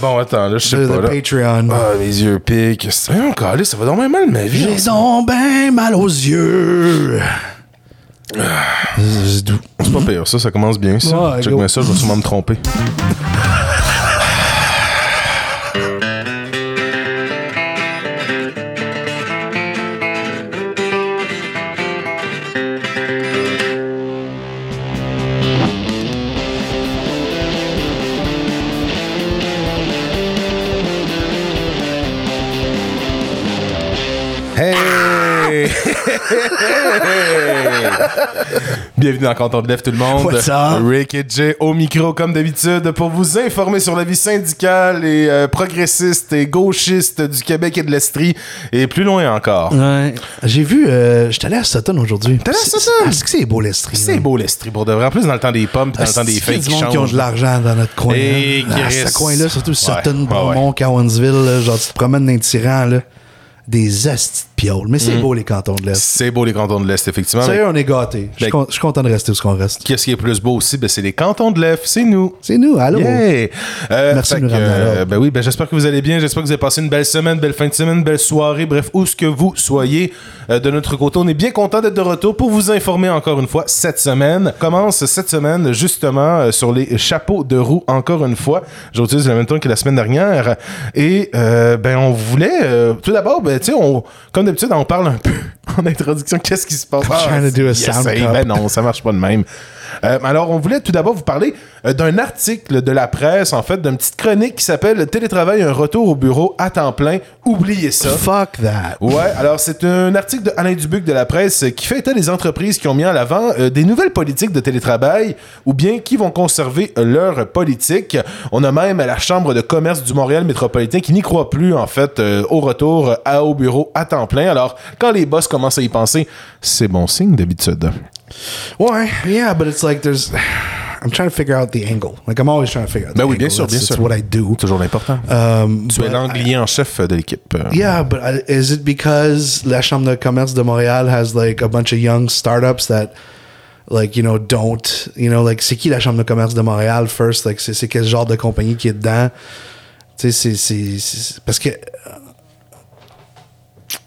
bon, attends, là, je sais pas. Là. Patreon. Ah, mes yeux piquent. C'est encore ça va dormir mal ma vie. J'ai donc ben mal aux yeux. C'est doux. C'est pas pire, ça, ça commence bien, ça. Ouais, Check go. ça, je vais sûrement me tromper. Bienvenue dans Canton de Lève tout le monde. What's up? Rick et Jay au micro comme d'habitude pour vous informer sur la vie syndicale et euh, progressiste et gauchiste du Québec et de l'Estrie et plus loin encore. Ouais. J'ai vu, euh, j'étais allé à Sutton aujourd'hui. T'es allé à Sutton? Est-ce que c'est beau l'Estrie? C'est beau l'Estrie pour de vrai. En plus dans le temps des pommes, dans le temps des du monde qui ont de l'argent dans notre coin. Et là? Ah, ce coin-là, surtout Sutton, Beaumont, Cowansville, genre tu te promènes dans les tirants, là, des astis de pioles. Mais c'est beau les cantons de l'Est. C'est beau les cantons de l'Est, effectivement. Sérieux, on est gâtés. Je suis Ben- con- je suis content de rester où ce qu'on reste. Qu'est-ce qui est plus beau aussi? Ben, c'est les cantons de l'Est, c'est nous. C'est nous, allô? Yeah! Euh, Merci de nous ramener euh, ben oui, ben j'espère que vous allez bien. J'espère que vous avez passé une belle semaine, belle fin de semaine, belle soirée. Bref, où ce que vous soyez euh, de notre côté, on est bien content d'être de retour pour vous informer encore une fois cette semaine. Commence cette semaine justement sur les chapeaux de roue encore une fois. J'utilise le même temps que la semaine dernière. Et ben on voulait tout d'abord, ben tu sais, on comme d'habitude, on parle un peu en introduction. Qu'est-ce qui se passe? trying to do a yes, sound hey, cup. ben non, ça marche pas de même. Euh, alors, on voulait tout d'abord vous parler d'un article de la presse, en fait, d'une petite chronique qui s'appelle Télétravail, un retour au bureau à temps plein. Oubliez ça. Fuck that. Ouais, alors c'est un article de Alain Dubuc de la presse euh, qui fait état des entreprises qui ont mis en avant euh, des nouvelles politiques de télétravail ou bien qui vont conserver euh, leur politique. On a même la Chambre de commerce du Montréal métropolitain qui n'y croit plus en fait euh, au retour euh, à, au bureau à temps plein. Alors quand les boss commencent à y penser, c'est bon signe d'habitude. Ouais, yeah, but it's like there's. I'm trying to figure out the angle. Like I'm always trying to figure out. Ben the oui, bien angle. sûr, That's- bien that's sûr. what I do. Toujours l'important. Um, tu es l'anglier en chef de l'équipe. euh. Yeah, but uh, is it because la Chambre de commerce de Montréal has like a bunch of young startups that like you know don't you know like c'est qui la Chambre de commerce de Montréal first? Like c'est quel genre de compagnie qui est dedans? Tu sais c'est c'est parce que euh,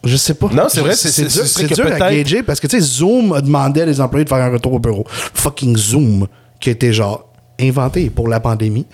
je sais pas. Non, c'est vrai, c'est- dur, c'est dur à gager parce que tu sais Zoom a demandé à des employés de faire un retour au bureau. Fucking Zoom qui a été genre inventé pour la pandémie.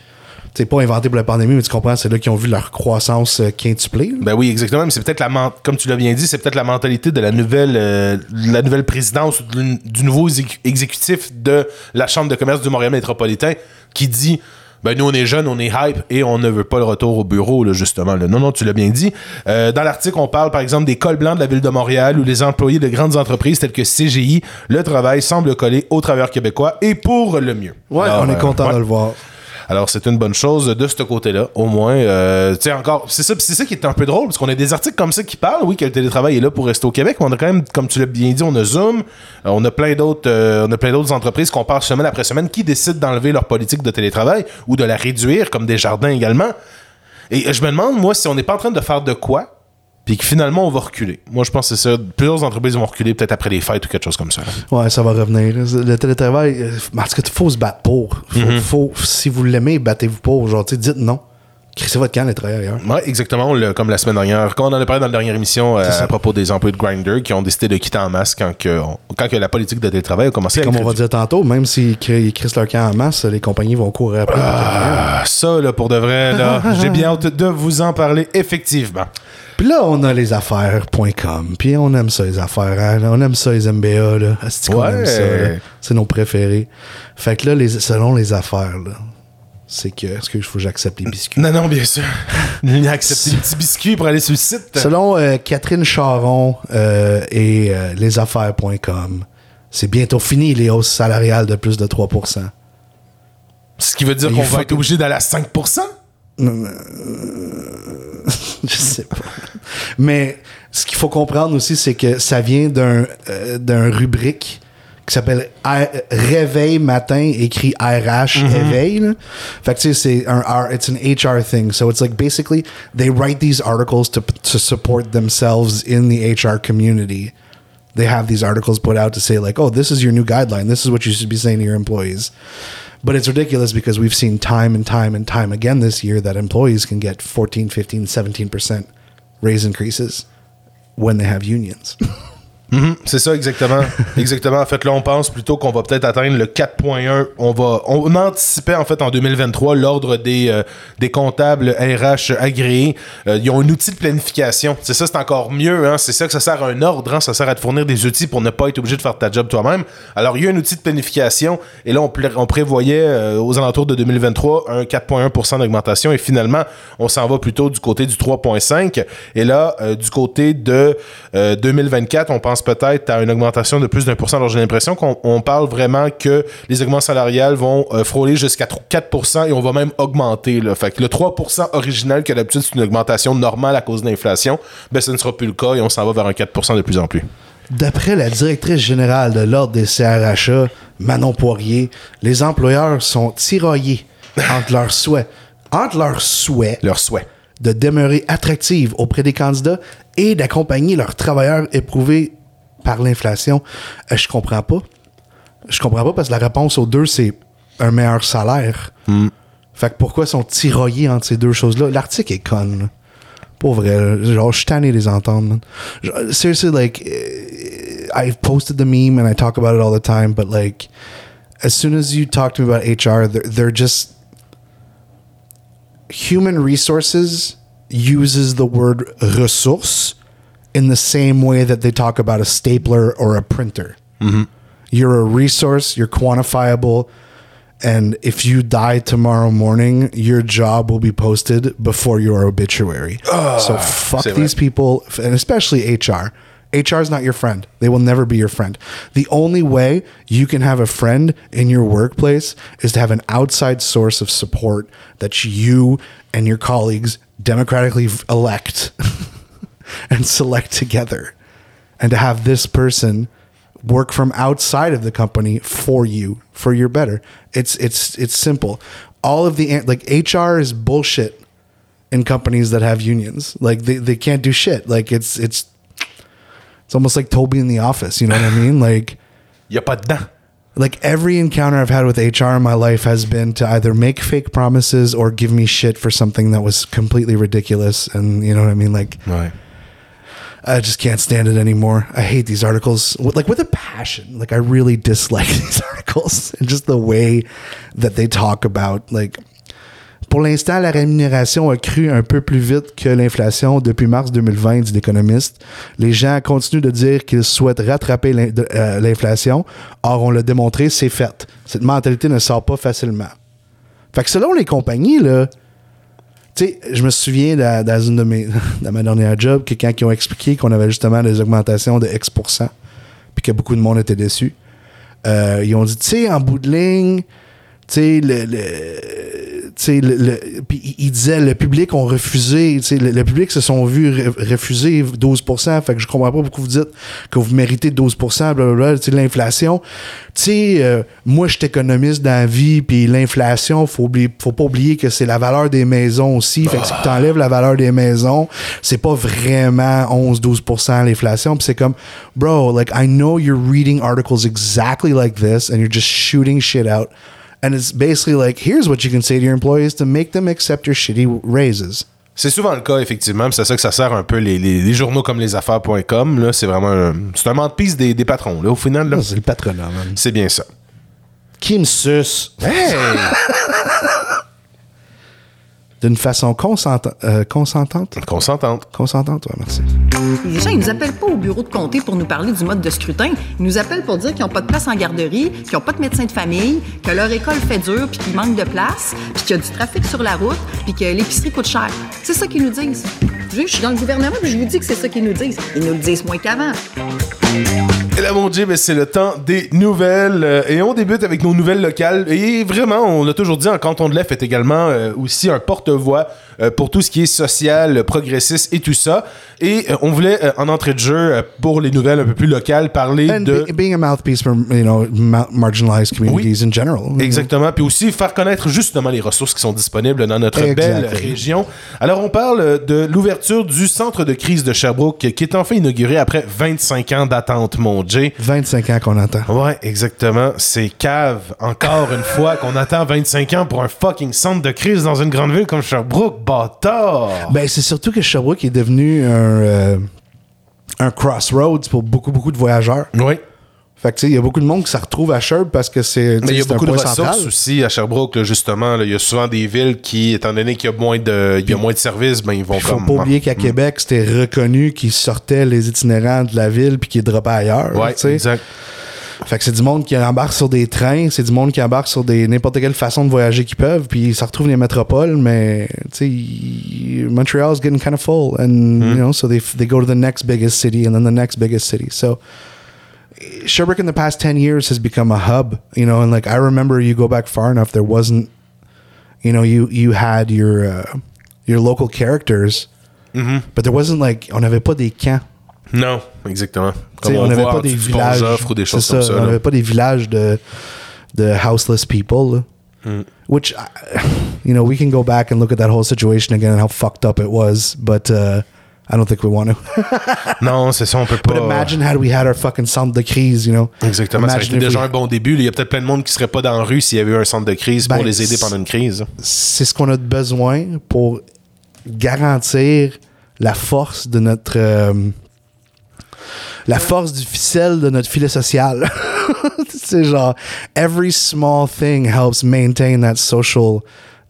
C'est pas inventé pour la pandémie, mais tu comprends, c'est là qu'ils ont vu leur croissance euh, quintuplée. Ben oui, exactement. Mais c'est peut-être la comme tu l'as bien dit, c'est peut-être la mentalité de la nouvelle, euh, présidence du nouveau exé- exécutif de la Chambre de commerce du Montréal métropolitain qui dit. Ben nous on est jeunes, on est hype et on ne veut pas le retour au bureau là, justement. là. Non non, tu l'as bien dit. Euh, dans l'article, on parle par exemple des cols blancs de la ville de Montréal où les employés de grandes entreprises telles que CGI, le travail semble coller aux travailleurs québécois et pour le mieux. Ouais, Alors, on est euh, content ouais. de le voir. Alors, c'est une bonne chose de ce côté-là, au moins. Euh, tu sais, encore, c'est ça, c'est ça qui est un peu drôle, parce qu'on a des articles comme ça qui parlent, oui, que le télétravail est là pour rester au Québec, mais on a quand même, comme tu l'as bien dit, on a Zoom, euh, on a plein d'autres, euh, on a plein d'autres entreprises qu'on parle semaine après semaine qui décident d'enlever leur politique de télétravail ou de la réduire, comme des jardins également. Et je me demande, moi, si on n'est pas en train de faire de quoi, puis que finalement on va reculer. Moi, je pense que c'est ça. Plusieurs entreprises vont reculer peut-être après les fêtes ou quelque chose comme ça. Ouais, ça va revenir. Le télétravail, euh, parce que faut se battre pour. Faut, Mm-hmm. faut- si vous l'aimez, battez-vous pour. Genre, dites non. Crissez votre camp, les travailleurs. Ouais, exactement. comme la semaine dernière, quand on en a parlé dans la dernière émission euh, à propos des employés de Grindr qui ont décidé de quitter en masse quand, que, quand que la politique de télétravail a commencé à Comme on va dire tantôt, même s'ils cri- ils crissent leur camp en masse, les compagnies vont courir après. Ah, ça, là, pour de vrai, là, j'ai bien hâte de vous en parler, effectivement. Puis là, on a les affaires.com. Puis on aime ça, les affaires. hein. On aime ça, les MBA. Là. Qu'on Ouais. aime ça. là? C'est nos préférés. Fait que là, les, selon les affaires, là, c'est que. Est-ce qu'il faut que j'accepte les biscuits? Non, non, bien sûr. Il a accepté les petits biscuits pour aller sur le site. Selon euh, Catherine Charon euh, et euh, lesaffaires.com, c'est bientôt fini les hausses salariales de plus de 3% Ce qui veut dire qu'on va être obligé d'aller à 5%? Je sais pas. Mais ce qu'il faut comprendre aussi, c'est que ça vient d'un euh, d'un rubrique qui s'appelle Réveil matin, écrit RH, mhm. éveil. là. Fait que tu sais, c'est un R, it's an HR thing. So it's like basically they write these articles to, to support themselves in the HR community. They have these articles put out to say like, oh, this is your new guideline. This is what you should be saying to your employees. But it's ridiculous because we've seen time and time and time again this year that employees can get 14, 15, 17% raise increases when they have unions. C'est ça, exactement. exactement. En fait, là, on pense plutôt qu'on va peut-être atteindre le 4.1. On va, on anticipait, en fait, en 2023, l'ordre des, euh, des comptables RH agréés. Euh, ils ont un outil de planification. C'est ça, c'est encore mieux. Hein? C'est ça que ça sert à un ordre. hein. Ça sert à te fournir des outils pour ne pas être obligé de faire ta job toi-même. Alors, il y a un outil de planification. Et là, on, prévoyait euh, aux alentours de 2023 un 4.1% d'augmentation. Et finalement, on s'en va plutôt du côté du 3.5. Et là, du côté de euh, 2024, on pense peut-être à une augmentation de plus d'un pour cent. Alors j'ai l'impression qu'on on parle vraiment que les augments salariales vont euh, frôler jusqu'à 4% et on va même augmenter. Là. Fait que le 3% original, que d'habitude c'est une augmentation normale à cause de l'inflation, ben ce ne sera plus le cas et on s'en va vers un 4% de plus en plus. D'après la directrice générale de l'Ordre des CRHA, Manon Poirier, les employeurs sont tiraillés entre leurs souhaits, entre leurs souhaits Leur souhait. de demeurer attractives auprès des candidats et d'accompagner leurs travailleurs éprouvés par l'inflation. Euh, je comprends pas. Je comprends pas parce que la réponse aux deux, c'est un meilleur salaire. Fait que pourquoi sont tiraillés entre ces deux choses-là? L'article est con. là. Pour vrai, genre, je suis tanné de les entendre. Genre, Seriously, like, eh, I've posted the meme and I talk about it all the time, but like, as soon as you talk to me about HR, they're, they're just human resources uses the word ressource in the same way that they talk about a stapler or a printer. You're a resource, you're quantifiable, and if you die tomorrow morning, your job will be posted before your obituary. so fuck these people, and especially HR. HR is not your friend. They will never be your friend. The only way you can have a friend in your workplace is to have an outside source of support that you and your colleagues democratically elect and select together. And to have this person work from outside of the company for you for your better. It's it's it's simple. All of the like HR is bullshit in companies that have unions. Like they, they can't do shit. Like it's it's it's almost like Toby in the office, you know what I mean? Like Y a pas de like every encounter I've had with HR in my life has been to either make fake promises or give me shit for something that was completely ridiculous and you know what I mean? Like Ouais. I just can't stand it anymore. I hate these articles, like with a passion. Like I really dislike these articles and just the way that they talk about. Like, pour l'instant, la rémunération a cru un peu plus vite que l'inflation depuis mars 2020, dit l'économiste. Les gens continuent de dire qu'ils souhaitent rattraper euh, l'inflation. Or, on l'a démontré, c'est fait. Cette mentalité ne sort pas facilement. Fait selon les compagnies, là, tu sais, je me souviens dans, une de mes dans ma dernière job que quand ils ont expliqué qu'on avait justement des augmentations de X%, puis que beaucoup de monde était déçu, euh, ils ont dit, tu sais, en bout de ligne, tu sais, le, le- le, le- puis ils disaient, le public ont refusé, le, le public se sont vus re- refuser 12%, fait que je comprends pas pourquoi vous dites que vous méritez 12%, blablabla, l'inflation. Tu sais, euh, moi, je suis économiste dans la vie, puis l'inflation, faut oublier, faut pas oublier que c'est la valeur des maisons aussi, fait que si tu enlèves la valeur des maisons, c'est pas vraiment 11-12% l'inflation, puis c'est comme, bro, like, I know you're reading articles exactly like this, and you're just shooting shit out, and it's basically like, here's what you can say to your employees to make them accept your shitty raises. C'est souvent le cas, effectivement. C'est ça que ça sert un peu les, les- les journaux comme lesaffaires.com. Là, c'est vraiment un, c'est un des, des patrons. Là, au final, là, c'est le patronat, man. c'est bien ça. Qui me suce? Hey! d'une façon consenta- euh, consentante? Consentante. Consentante, ouais, merci. Les gens, ils nous appellent pas au bureau de comté pour nous parler du mode de scrutin. Ils nous appellent pour dire qu'ils n'ont pas de place en garderie, qu'ils n'ont pas de médecin de famille, que leur école fait dur, puis qu'il manque de place, puis qu'il y a du trafic sur la route, puis que l'épicerie coûte cher. C'est ça qu'ils nous disent. Je je suis dans le gouvernement, puis je vous dis que c'est ça qu'ils nous disent. Ils nous le disent moins qu'avant. Ben, c'est le temps des nouvelles. euh, et on débute avec nos nouvelles locales. Et vraiment, on l'a toujours dit, en canton de l'Ef est également euh, aussi un porte-voix pour tout ce qui est social, euh, progressiste et tout ça. Et euh, on voulait, euh, en entrée de jeu, euh, pour les nouvelles un peu plus locales, parler And de... be- being a mouthpiece for, you know, ma- marginalized communities in general. Exactement. Puis aussi faire connaître justement les ressources qui sont disponibles dans notre belle région. Alors, on parle de l'ouverture du centre de crise de Sherbrooke qui est enfin inauguré après 25 ans d'attente, mon. Jay. 25 ans qu'on attend. Ouais, exactement. C'est cave, encore une fois, qu'on attend 25 ans pour un fucking centre de crise dans une grande ville comme Sherbrooke. Bâtard! Ben, c'est surtout que Sherbrooke est devenu un, euh, un crossroads pour beaucoup, beaucoup de voyageurs. oui. Fait que, tu sais, il y a beaucoup de monde qui se retrouve à Sherbrooke parce que c'est Mais il y a beaucoup de ressources central. aussi à Sherbrooke, là, justement. Il y a souvent des villes qui, étant donné qu'il y a moins de, il y a moins de services, ben, ils vont Il faut comme. pas oublier qu'à Québec, c'était reconnu qu'ils sortaient les itinérants de la ville puis qu'ils droppaient ailleurs. Ouais, tu sais. exact. Fait que c'est du monde qui embarque sur des trains, c'est du monde qui embarque sur des n'importe quelle façon de voyager qu'ils peuvent, puis ils se retrouvent dans les métropoles, mais tu sais, Montreal's getting kind of full, and Mm-hmm. you know, so they they go to the next biggest city and then the next biggest city. So Sherbrooke in the past ten years has become a hub, you know, and like I remember, you go back far enough, there wasn't, you know, you you had your uh, your local characters, Mm-hmm. but there wasn't like on n'avait pas des camps. Non, exactement. Comme on n'avait pas des villages. Ou des choses comme ça. On n'avait pas des villages de, de houseless people. là. Mm. Which, you know, we can go back and look at that whole situation again and how fucked up it was, but uh, I don't think we want to. Non, c'est ça, on peut pas. but imagine had we had our fucking centre de crise, you know. Exactement, ça a Imagine été déjà we- un bon début. Il y a peut-être plein de monde qui serait pas dans la rue s'il y avait eu un centre de crise pour Ben, les aider pendant une crise. C'est ce qu'on a besoin pour garantir la force de notre. euh, la force du ficelle de notre filet social. c'est genre, every small thing helps maintain that social,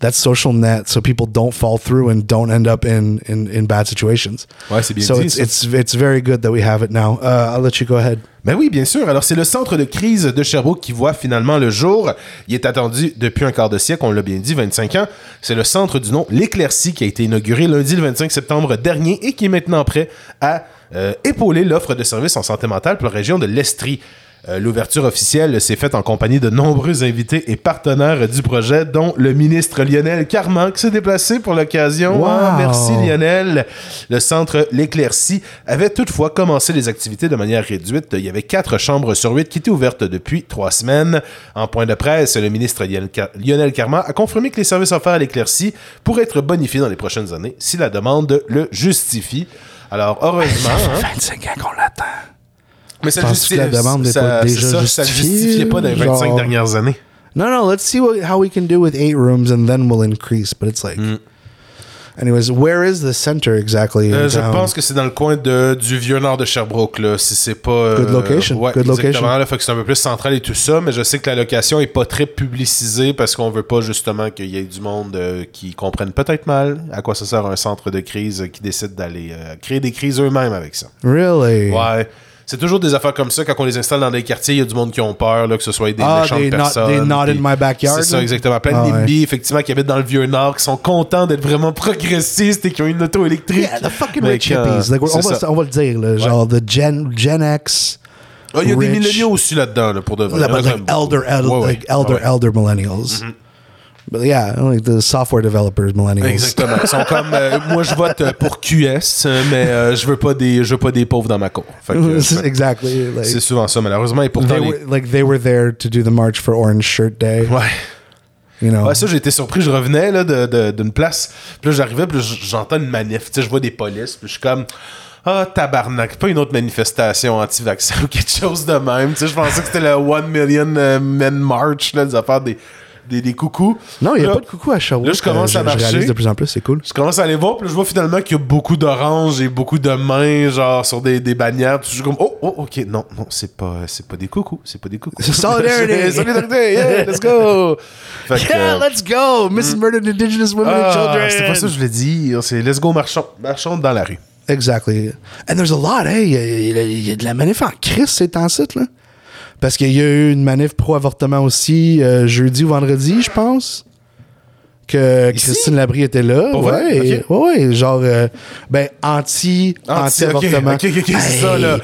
that social net so people don't fall through and don't end up in, in, in bad situations. Ouais, c'est bien so dit, it's, ça. it's, it's very good that we have it now. Uh, I'll let you go ahead. Ben oui, bien sûr. Alors, c'est le centre de crise de Sherbrooke qui voit finalement le jour. Il est attendu depuis un quart de siècle, on l'a bien dit, 25 ans. C'est le centre du nom L'Éclaircie qui a été inauguré lundi le 25 septembre dernier et qui est maintenant prêt à euh, épauler l'offre de services en santé mentale pour la région de l'Estrie. Euh, L'ouverture officielle s'est faite en compagnie de nombreux invités et partenaires du projet, dont le ministre Lionel Carman qui s'est déplacé pour l'occasion. Wow. Ah, merci Lionel. Le centre L'Éclaircie avait toutefois commencé les activités de manière réduite. Il y avait quatre chambres sur huit qui étaient ouvertes depuis trois semaines. En point de presse, le ministre Lionel Car- Lionel Carman a confirmé que les services offerts à l'Éclaircie pourraient être bonifiés dans les prochaines années si la demande le justifie. Alors, heureusement, hein, 25 ans qu'on l'attend. Mais ça que la demande n'est ça- pas déjà ça, ça justifiée, justifiait pas dans les 25 genre- dernières années. No, no, let's see what, how we can do with eight rooms and then we'll increase. But it's like. Anyways, where is the center exactly? Euh, je pense que c'est dans le coin de, du vieux nord de Sherbrooke, là, si c'est pas... euh, Good location, Ouais, good exactement, location. là, fait que c'est un peu plus central et tout ça, mais je sais que la location est pas très publicisée parce qu'on veut pas justement qu'il y ait du monde euh, qui comprenne peut-être mal à quoi ça sert un centre de crise qui décide d'aller créer des crises eux-mêmes avec ça. Really? Ouais. C'est toujours des affaires comme ça. Quand on les installe dans des quartiers, il y a du monde qui ont peur, là, que ce soit des Ah, méchantes not- personnes. they not in my backyard, C'est ça, exactement. Plein Ah, de ouais. Effectivement, qui habitent dans le Vieux-Nord, qui sont contents d'être vraiment progressistes et qui ont une auto électrique. Yeah, the fucking Mais rich hippies. Like, on, va, ça. on va le dire, là, genre the Gen, Gen X. Ah, Il y a des milléniaux aussi là-dedans, là, pour de vrai. Like, Il y en a like elder, elder, Ouais, like elder, elder millennials. But yeah, like the software developers millennials. Exactement. Ils sont comme euh, moi je vote euh, pour QS, mais euh, je veux pas des je veux pas des pauvres dans ma cour. Exactly. Like, c'est souvent ça malheureusement et pourtant they les- were, like they were there to do the march for Orange Shirt Day. Ouais. You know? Ouais, ça, j'ai été surpris. Je revenais là, de- de- d'une place. Puis là, j'arrivais, puis j'entends une manif. Tu sais, je vois des polices, puis je suis comme. Ah, tabarnak, pas une autre manifestation anti-vaccin ou quelque chose de même. Tu sais, je pensais que c'était le One Million Men March, là, des affaires des, des, des coucous. non, il n'y a Là, pas de coucou à Sherbrooke. là, je commence euh, à Je marcher. réalise de plus en plus, c'est cool. Je commence à aller voir, puis je vois finalement qu'il y a beaucoup d'oranges et beaucoup de mains, genre, sur des, des bannières. Puis je suis comme, oh, oh, ok, non, non, c'est pas, c'est pas des coucous, c'est pas des coucous. C'est solidarity. solidarité, yeah, let's go! Fait que, Yeah, let's go! Mrs. Murdered Indigenous Women and ah, Children. c'était pas ça que je voulais dire. C'est let's go marchons. Marchons dans la rue. Exactly. And there's a lot, hey. Il y a de la manif en crise ces temps-ci, là. Parce qu'il y a eu une manif pro-avortement aussi euh, jeudi ou vendredi, je pense. Que Ici? Christine Labrie était là. Pour ouais, et- Ok. ouais, genre, euh, ben, anti, Anti- anti-avortement. ça, là.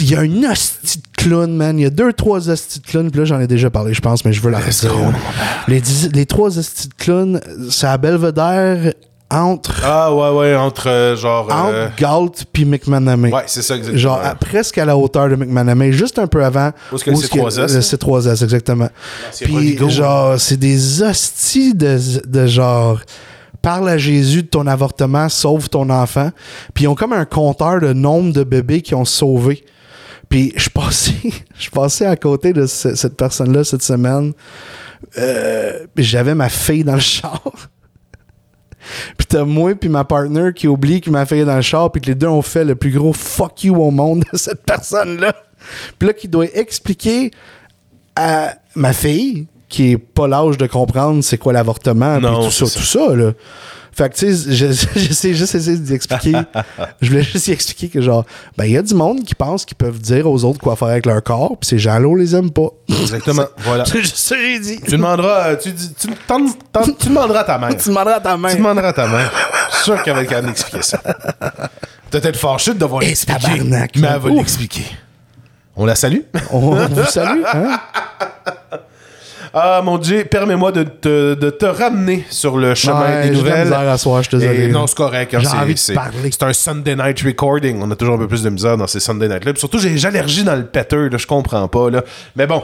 Il y a une hostie de clown, man. Il y a deux, trois hosties de clowns. Puis là, j'en ai déjà parlé, je pense, mais je veux la go. Les, les trois hosties de clowns, c'est à Belvedere entre, Ah, ouais, ouais, entre euh, genre. euh, entre Galt puis McManamé. Ouais, c'est ça, exactement. Genre à- presque à la hauteur de McManamé, juste un peu avant. Où est-ce que le est-ce qu'il y a- C3S, Le hein? C3S, exactement. Puis genre, c'est des hosties de, de genre. Parle à Jésus de ton avortement, sauve ton enfant. Puis ils ont comme un compteur de nombre de bébés qui ont sauvé. Puis je passais, je passais à côté de ce- cette personne-là cette semaine. Euh, j'avais ma fille dans le char. Puis t'as moi puis ma partner qui oublie qu'il m'a fait dans le char puis que les deux ont fait le plus gros fuck you au monde de cette personne-là. Puis là, qui doit expliquer à ma fille, qui est pas l'âge de comprendre c'est quoi l'avortement puis tout ça, tout ça, là. Fait que, tu sais, je- j'essaie juste essayer d'expliquer. je voulais juste y expliquer que, genre, ben, il y a du monde qui pense qu'ils peuvent dire aux autres quoi faire avec leur corps, puis ces gens-là, on les aime pas. Exactement. Voilà. C'est juste ça que j'ai dit. Tu demanderas, euh, tu, dis- tu, t'en- t'en- tu demanderas à ta mère. Tu demanderas à ta mère. Tu demanderas à ta mère. Je suis sûr qu'elle va être capable d'expliquer ça. Peut-être fâchée de devoir l'expliquer. tabarnak, Mais elle va l'expliquer. On la salue? On vous salue, hein? Ah, mon Dieu, permets-moi de te, de te ramener sur le chemin Ouais, des j'ai de la nouvelles. misère à soir, je suis désolé. Et non, c'est correct. hein, J'ai envie de parler. C'est un Sunday night recording. On a toujours un peu plus de misère dans ces Sunday nights-là. Puis Surtout, j'ai allergie dans le péteur, là, je comprends pas. Là. Mais bon.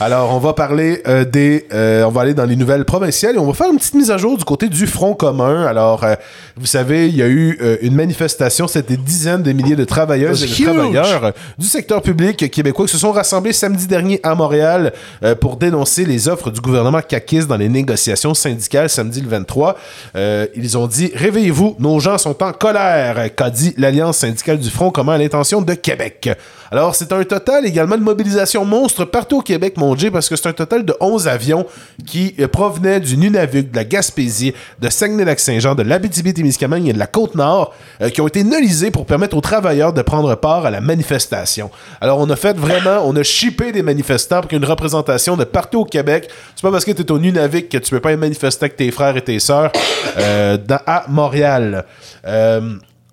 Alors, on va parler euh, des. euh, on va aller dans les nouvelles provinciales et on va faire une petite mise à jour du côté du Front commun. Alors, euh, vous savez, il y a eu une manifestation. C'était des dizaines de milliers de travailleuses et de travailleurs du secteur public québécois qui se sont rassemblés samedi dernier à Montréal pour dénoncer les offres du gouvernement caquiste dans les négociations syndicales samedi le 23. Euh, ils ont dit Réveillez-vous, nos gens sont en colère, qu'a dit l'Alliance syndicale du Front commun à l'intention de Québec. Alors, c'est un total également de mobilisation monstre partout au Québec, Dieu, parce que c'est un total de 11 avions qui euh, provenaient du Nunavut, de la Gaspésie, de Saguenay-Lac-Saint-Jean, de l'Abitibi-Témiscamingue et de la Côte-Nord, euh, qui ont été nolisés pour permettre aux travailleurs de prendre part à la manifestation. Alors, on a fait vraiment, on a chippé des manifestants pour qu'il y ait une représentation de partout au Québec. C'est pas parce que tu es au Nunavut que tu peux pas aller manifester avec tes frères et tes sœurs euh, à Montréal.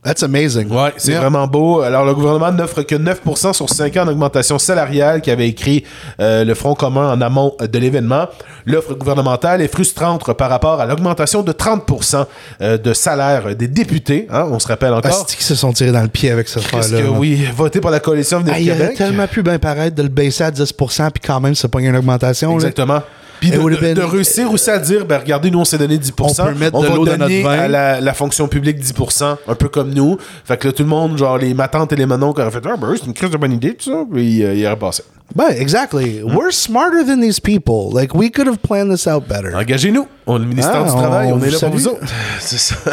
That's amazing. Ouais, c'est Yeah. vraiment beau. Alors, le gouvernement n'offre que 9% sur 5 ans d'augmentation salariale qui avait écrit euh, le Front commun en amont de l'événement. L'offre gouvernementale est frustrante par rapport à l'augmentation de 30% euh, de salaire des députés. hein, on se rappelle encore. Asti qui se sont tirés dans le pied avec cette Qu'est-ce affaire-là. que oui, voter pour la coalition Venir Ah, il aurait Québec. tellement pu bien paraître de le baisser à 10% puis quand même se pogner une augmentation. là. Puis de, de- de réussir aussi à dire, ben regardez, nous on s'est donné 10%, On peut mettre de va l'eau dans donner notre vin. à la, la fonction publique 10%, un peu comme nous. Fait que là, tout le monde, genre les matantes et les manons qui auraient fait, ah ben c'est une crise de bonne idée, tout ça, puis euh, il aurait passé. Ben, exactly. We're smarter than these people. Like, we could have planned this out better. Engagez-nous. On est le ministère Ah, du Travail, on on, est là vous pour vous salue. autres. C'est ça.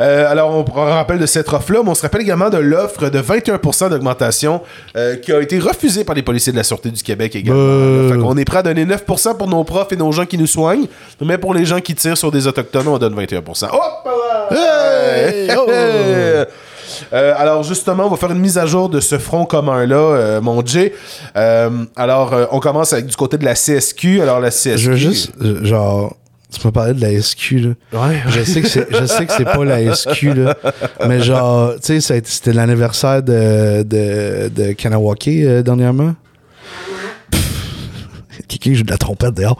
Euh, alors, on prend rappel de cette offre-là, mais on se rappelle également de l'offre de 21% d'augmentation euh, qui a été refusée par les policiers de la Sûreté du Québec également. Fait qu'on est prêt à donner 9% pour nos profs et nos gens qui nous soignent, mais pour les gens qui tirent sur des autochtones, on donne 21%. Hop! Hey! Oh! Euh, alors justement, on va faire une mise à jour de ce front commun-là, euh, mon Jay. Euh, alors, on commence avec du côté de la CSQ. Alors, la CSQ... Je veux juste, genre, tu m'as parlé de la SQ, là. Ouais. Je sais que c'est, je sais que c'est pas la SQ, là. Mais genre, tu sais, c'était l'anniversaire de, de, de Kanawake dernièrement. Quelqu'un joue de la trompette dehors.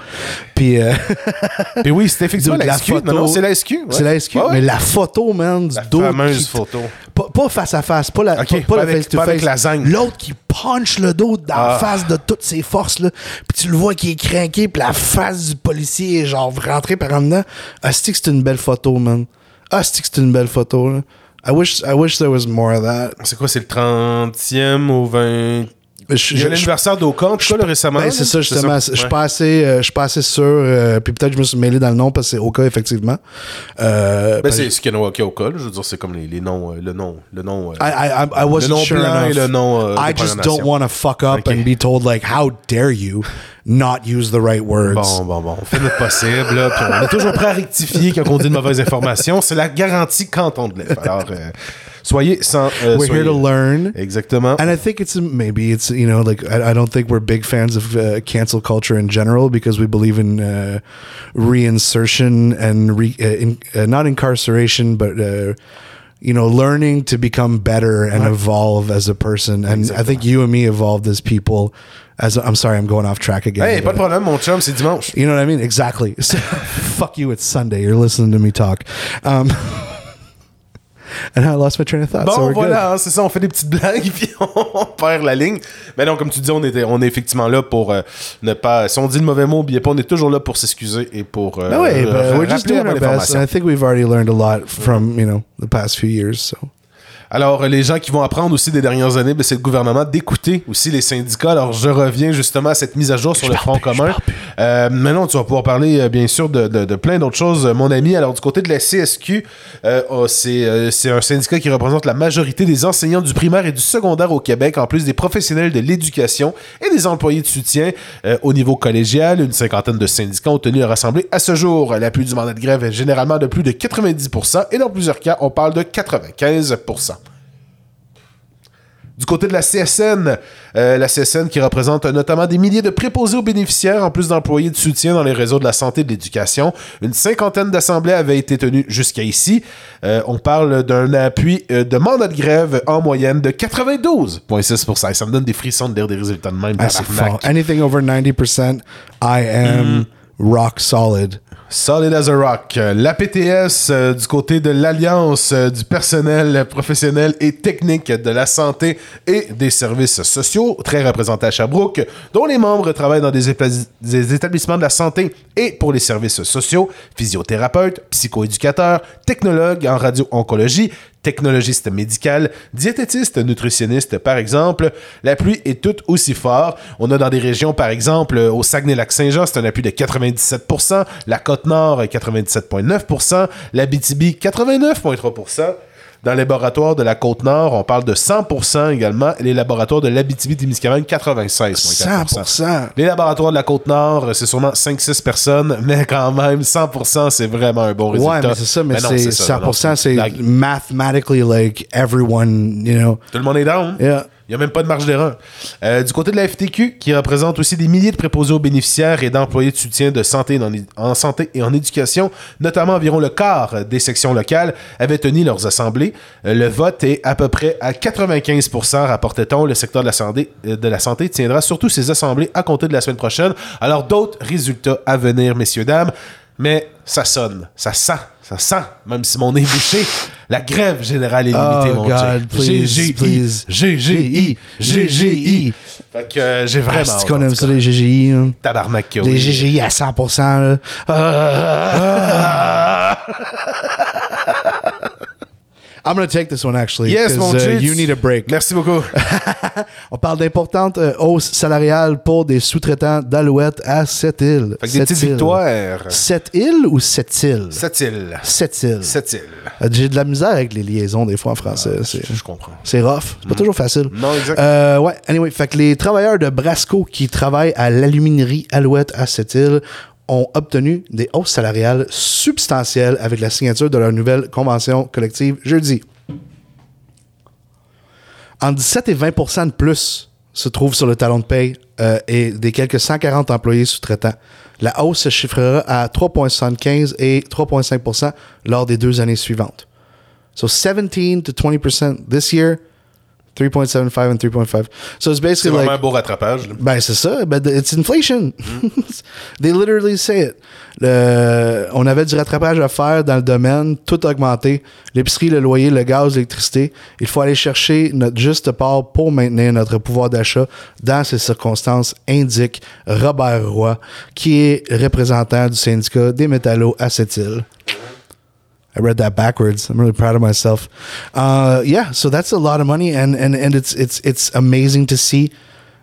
Puis, euh, Puis oui, c'est effectivement la, la SQ. photo. Non, non, c'est la SQ. ouais. c'est la SQ. Ouais, ouais. Mais la photo, man, du La dos. fameuse qui- photo. Pas, pas face à face, pas, la, Ok, pas, pas avec- pas avec la zingue. L'autre qui punch le dos dans la Ah. face de toutes ses forces, là. Puis tu le vois qui est craqué, puis la face du policier est genre rentrée par en dedans. Que c'est une belle photo, man. Que c'est une belle photo, là. I wish, I wish there was more of that. C'est quoi, c'est le 30e ou 20... Je- Il y a l'anniversaire d'Oka, en tout cas, récemment. Ben, c'est ça, justement. Je suis pas assez, euh, pas assez sûr. euh, puis peut-être que je me suis mêlé dans le nom parce que c'est Oka, effectivement. Euh, Ben, c'est Skinwalker Oka, là. Je veux dire, c'est comme les, les noms, euh, le nom, le nom... euh, I, I, I- wasn't Le nom sure blanc enough. et le nom, euh, I de just don't want to fuck up Ok. and be told like, how dare you not use the right words. Bon, bon, bon. On fait notre possible, là. puis on est toujours prêt à rectifier quand on dit de mauvaises informations. C'est la garantie quand on le fait. Alors, soyez sans... euh, We're soyez- here to learn. Exactement. And I think it's maybe it's you know like I, I don't think we're big fans of uh, cancel culture in general because we believe in uh, reinsertion and re, uh, in, uh, not incarceration but uh, you know learning to become better and evolve as a person. And I think you and me evolved as people as I'm sorry I'm going off track again Hey, pas de problème, mon chum, c'est dimanche. you know what I mean? Exactly. So, fuck you it's Sunday. You're listening to me talk. Um, and I lost my train of thought Bon, voilà, c'est ça, on fait des petites blagues puis on perd la ligne. Mais non, comme tu dis, on, était, on est effectivement là pour euh, ne pas. Si on dit le mauvais mot, oubliez pas, on est toujours là pour s'excuser et pour. Euh, No way, but euh, we're just doing our best, and I think we've already learned a lot from you know the past few years. So Alors, les gens qui vont apprendre aussi des dernières années, ben, c'est le gouvernement d'écouter aussi les syndicats. Alors, je reviens justement à cette mise à jour sur le Front commun. Euh, maintenant, tu vas pouvoir parler, euh, bien sûr, de, plein d'autres choses, euh, mon ami. Alors, du côté de la CSQ, oh, c'est un syndicat qui représente la majorité des enseignants du primaire et du secondaire au Québec, en plus des professionnels de l'éducation et des employés de soutien au niveau collégial. Une cinquantaine de syndicats ont tenu à rassembler à ce jour. L'appui du mandat de grève est généralement de plus de 90% et dans plusieurs cas, on parle de 95%. Du côté de la CSN, euh, la CSN qui représente notamment des milliers de préposés aux bénéficiaires en plus d'employés de soutien dans les réseaux de la santé et de l'éducation. Une cinquantaine d'assemblées avaient été tenues jusqu'à ici. Euh, on parle d'un appui euh, de mandat de grève en moyenne de 92,6%. Et ça me donne des frissons de lire des résultats de même. Ah. Anything over 90%, I am rock solid. Solid as a rock. La PTS euh, du côté de l'Alliance euh, du personnel professionnel et technique de la santé et des services sociaux, très représenté à Sherbrooke, dont les membres travaillent dans des, des établissements de la santé et pour les services sociaux, physiothérapeutes, psychoéducateurs, technologues en radio-oncologie, technologiste médical, diététiste, nutritionniste, par exemple. L'appui est tout aussi fort. On a dans des régions, par exemple, euh, au Saguenay-Lac-Saint-Jean, c'est un appui de 97%, la Côte-Nord, 97,9%, la BTB, 89,3%. Dans les laboratoires de la Côte-Nord, on parle de 100% également. Les laboratoires de l'Abitibi-Témiscamingue, 96,4%. 100%. Les laboratoires de la Côte-Nord, c'est sûrement 5-6 personnes, mais quand même, 100%, c'est vraiment un bon résultat. Ouais, mais c'est ça, mais, non, c'est ça, non, 100%, c'est une blague. mathematically like everyone, you know. Tout le monde est down. Yeah. Il n'y a même pas de marge d'erreur. Euh, du côté de la FTQ, qui représente aussi des milliers de préposés aux bénéficiaires et d'employés de soutien de santé en santé et en éducation, notamment environ le quart des sections locales, avaient tenu leurs assemblées. Euh, le vote est à peu près à 95%, rapportait-on. Le secteur de la, santé, euh, de la santé tiendra surtout ses assemblées à compter de la semaine prochaine. Alors, d'autres résultats à venir, messieurs, dames. Mais ça sonne, ça sent, ça sent, même si mon nez est bouché. La grève générale est limitée, Oh, mon God, GGI. GGI, GGI. Fait que euh, j'ai vraiment. Ah, qu'on aime ça, les GGI. hein? Tabarnak, Les oui. GGI à 100%. Là. Ah. I'm gonna take this one actually. Yes, mon uh. You need a break. Merci beaucoup. On parle d'importantes euh, hausses salariales pour des sous-traitants d'Alouette à Sept-Îles. Fait que des petites victoires. Sept-Îles ou Sept-Îles? Sept-îles. Sept-Îles. Sept-îles. Euh, J'ai de la misère avec les liaisons des fois en français. c'est- Je comprends. C'est rough. C'est pas toujours facile. Non, exact. Euh, ouais, anyway, fait que les travailleurs de Brasco qui travaillent à l'aluminerie Alouette à Sept-Îles ont obtenu des hausses salariales substantielles avec la signature de leur nouvelle convention collective jeudi. Entre 17 et 20 de plus se trouvent sur le talon de paye euh, et des quelques 140 employés sous-traitants. La hausse se chiffrera à 3,75 et 3,5 lors des deux années suivantes. So 17 to 20% this year, 3.75 and 3.5. So it's C'est basically vraiment like un beau rattrapage. là. ben, c'est ça. Ben, it's inflation. They literally say it. Le- on avait du rattrapage à faire dans le domaine, tout a augmenté. L'épicerie, le loyer, le gaz, l'électricité. Il faut aller chercher notre juste part pour maintenir notre pouvoir d'achat dans ces circonstances, indique Robert Roy, qui est représentant du syndicat des métallos à cette île. I read that backwards. I'm really proud of myself. Uh, yeah, so that's a lot of money, and and and it's it's it's amazing to see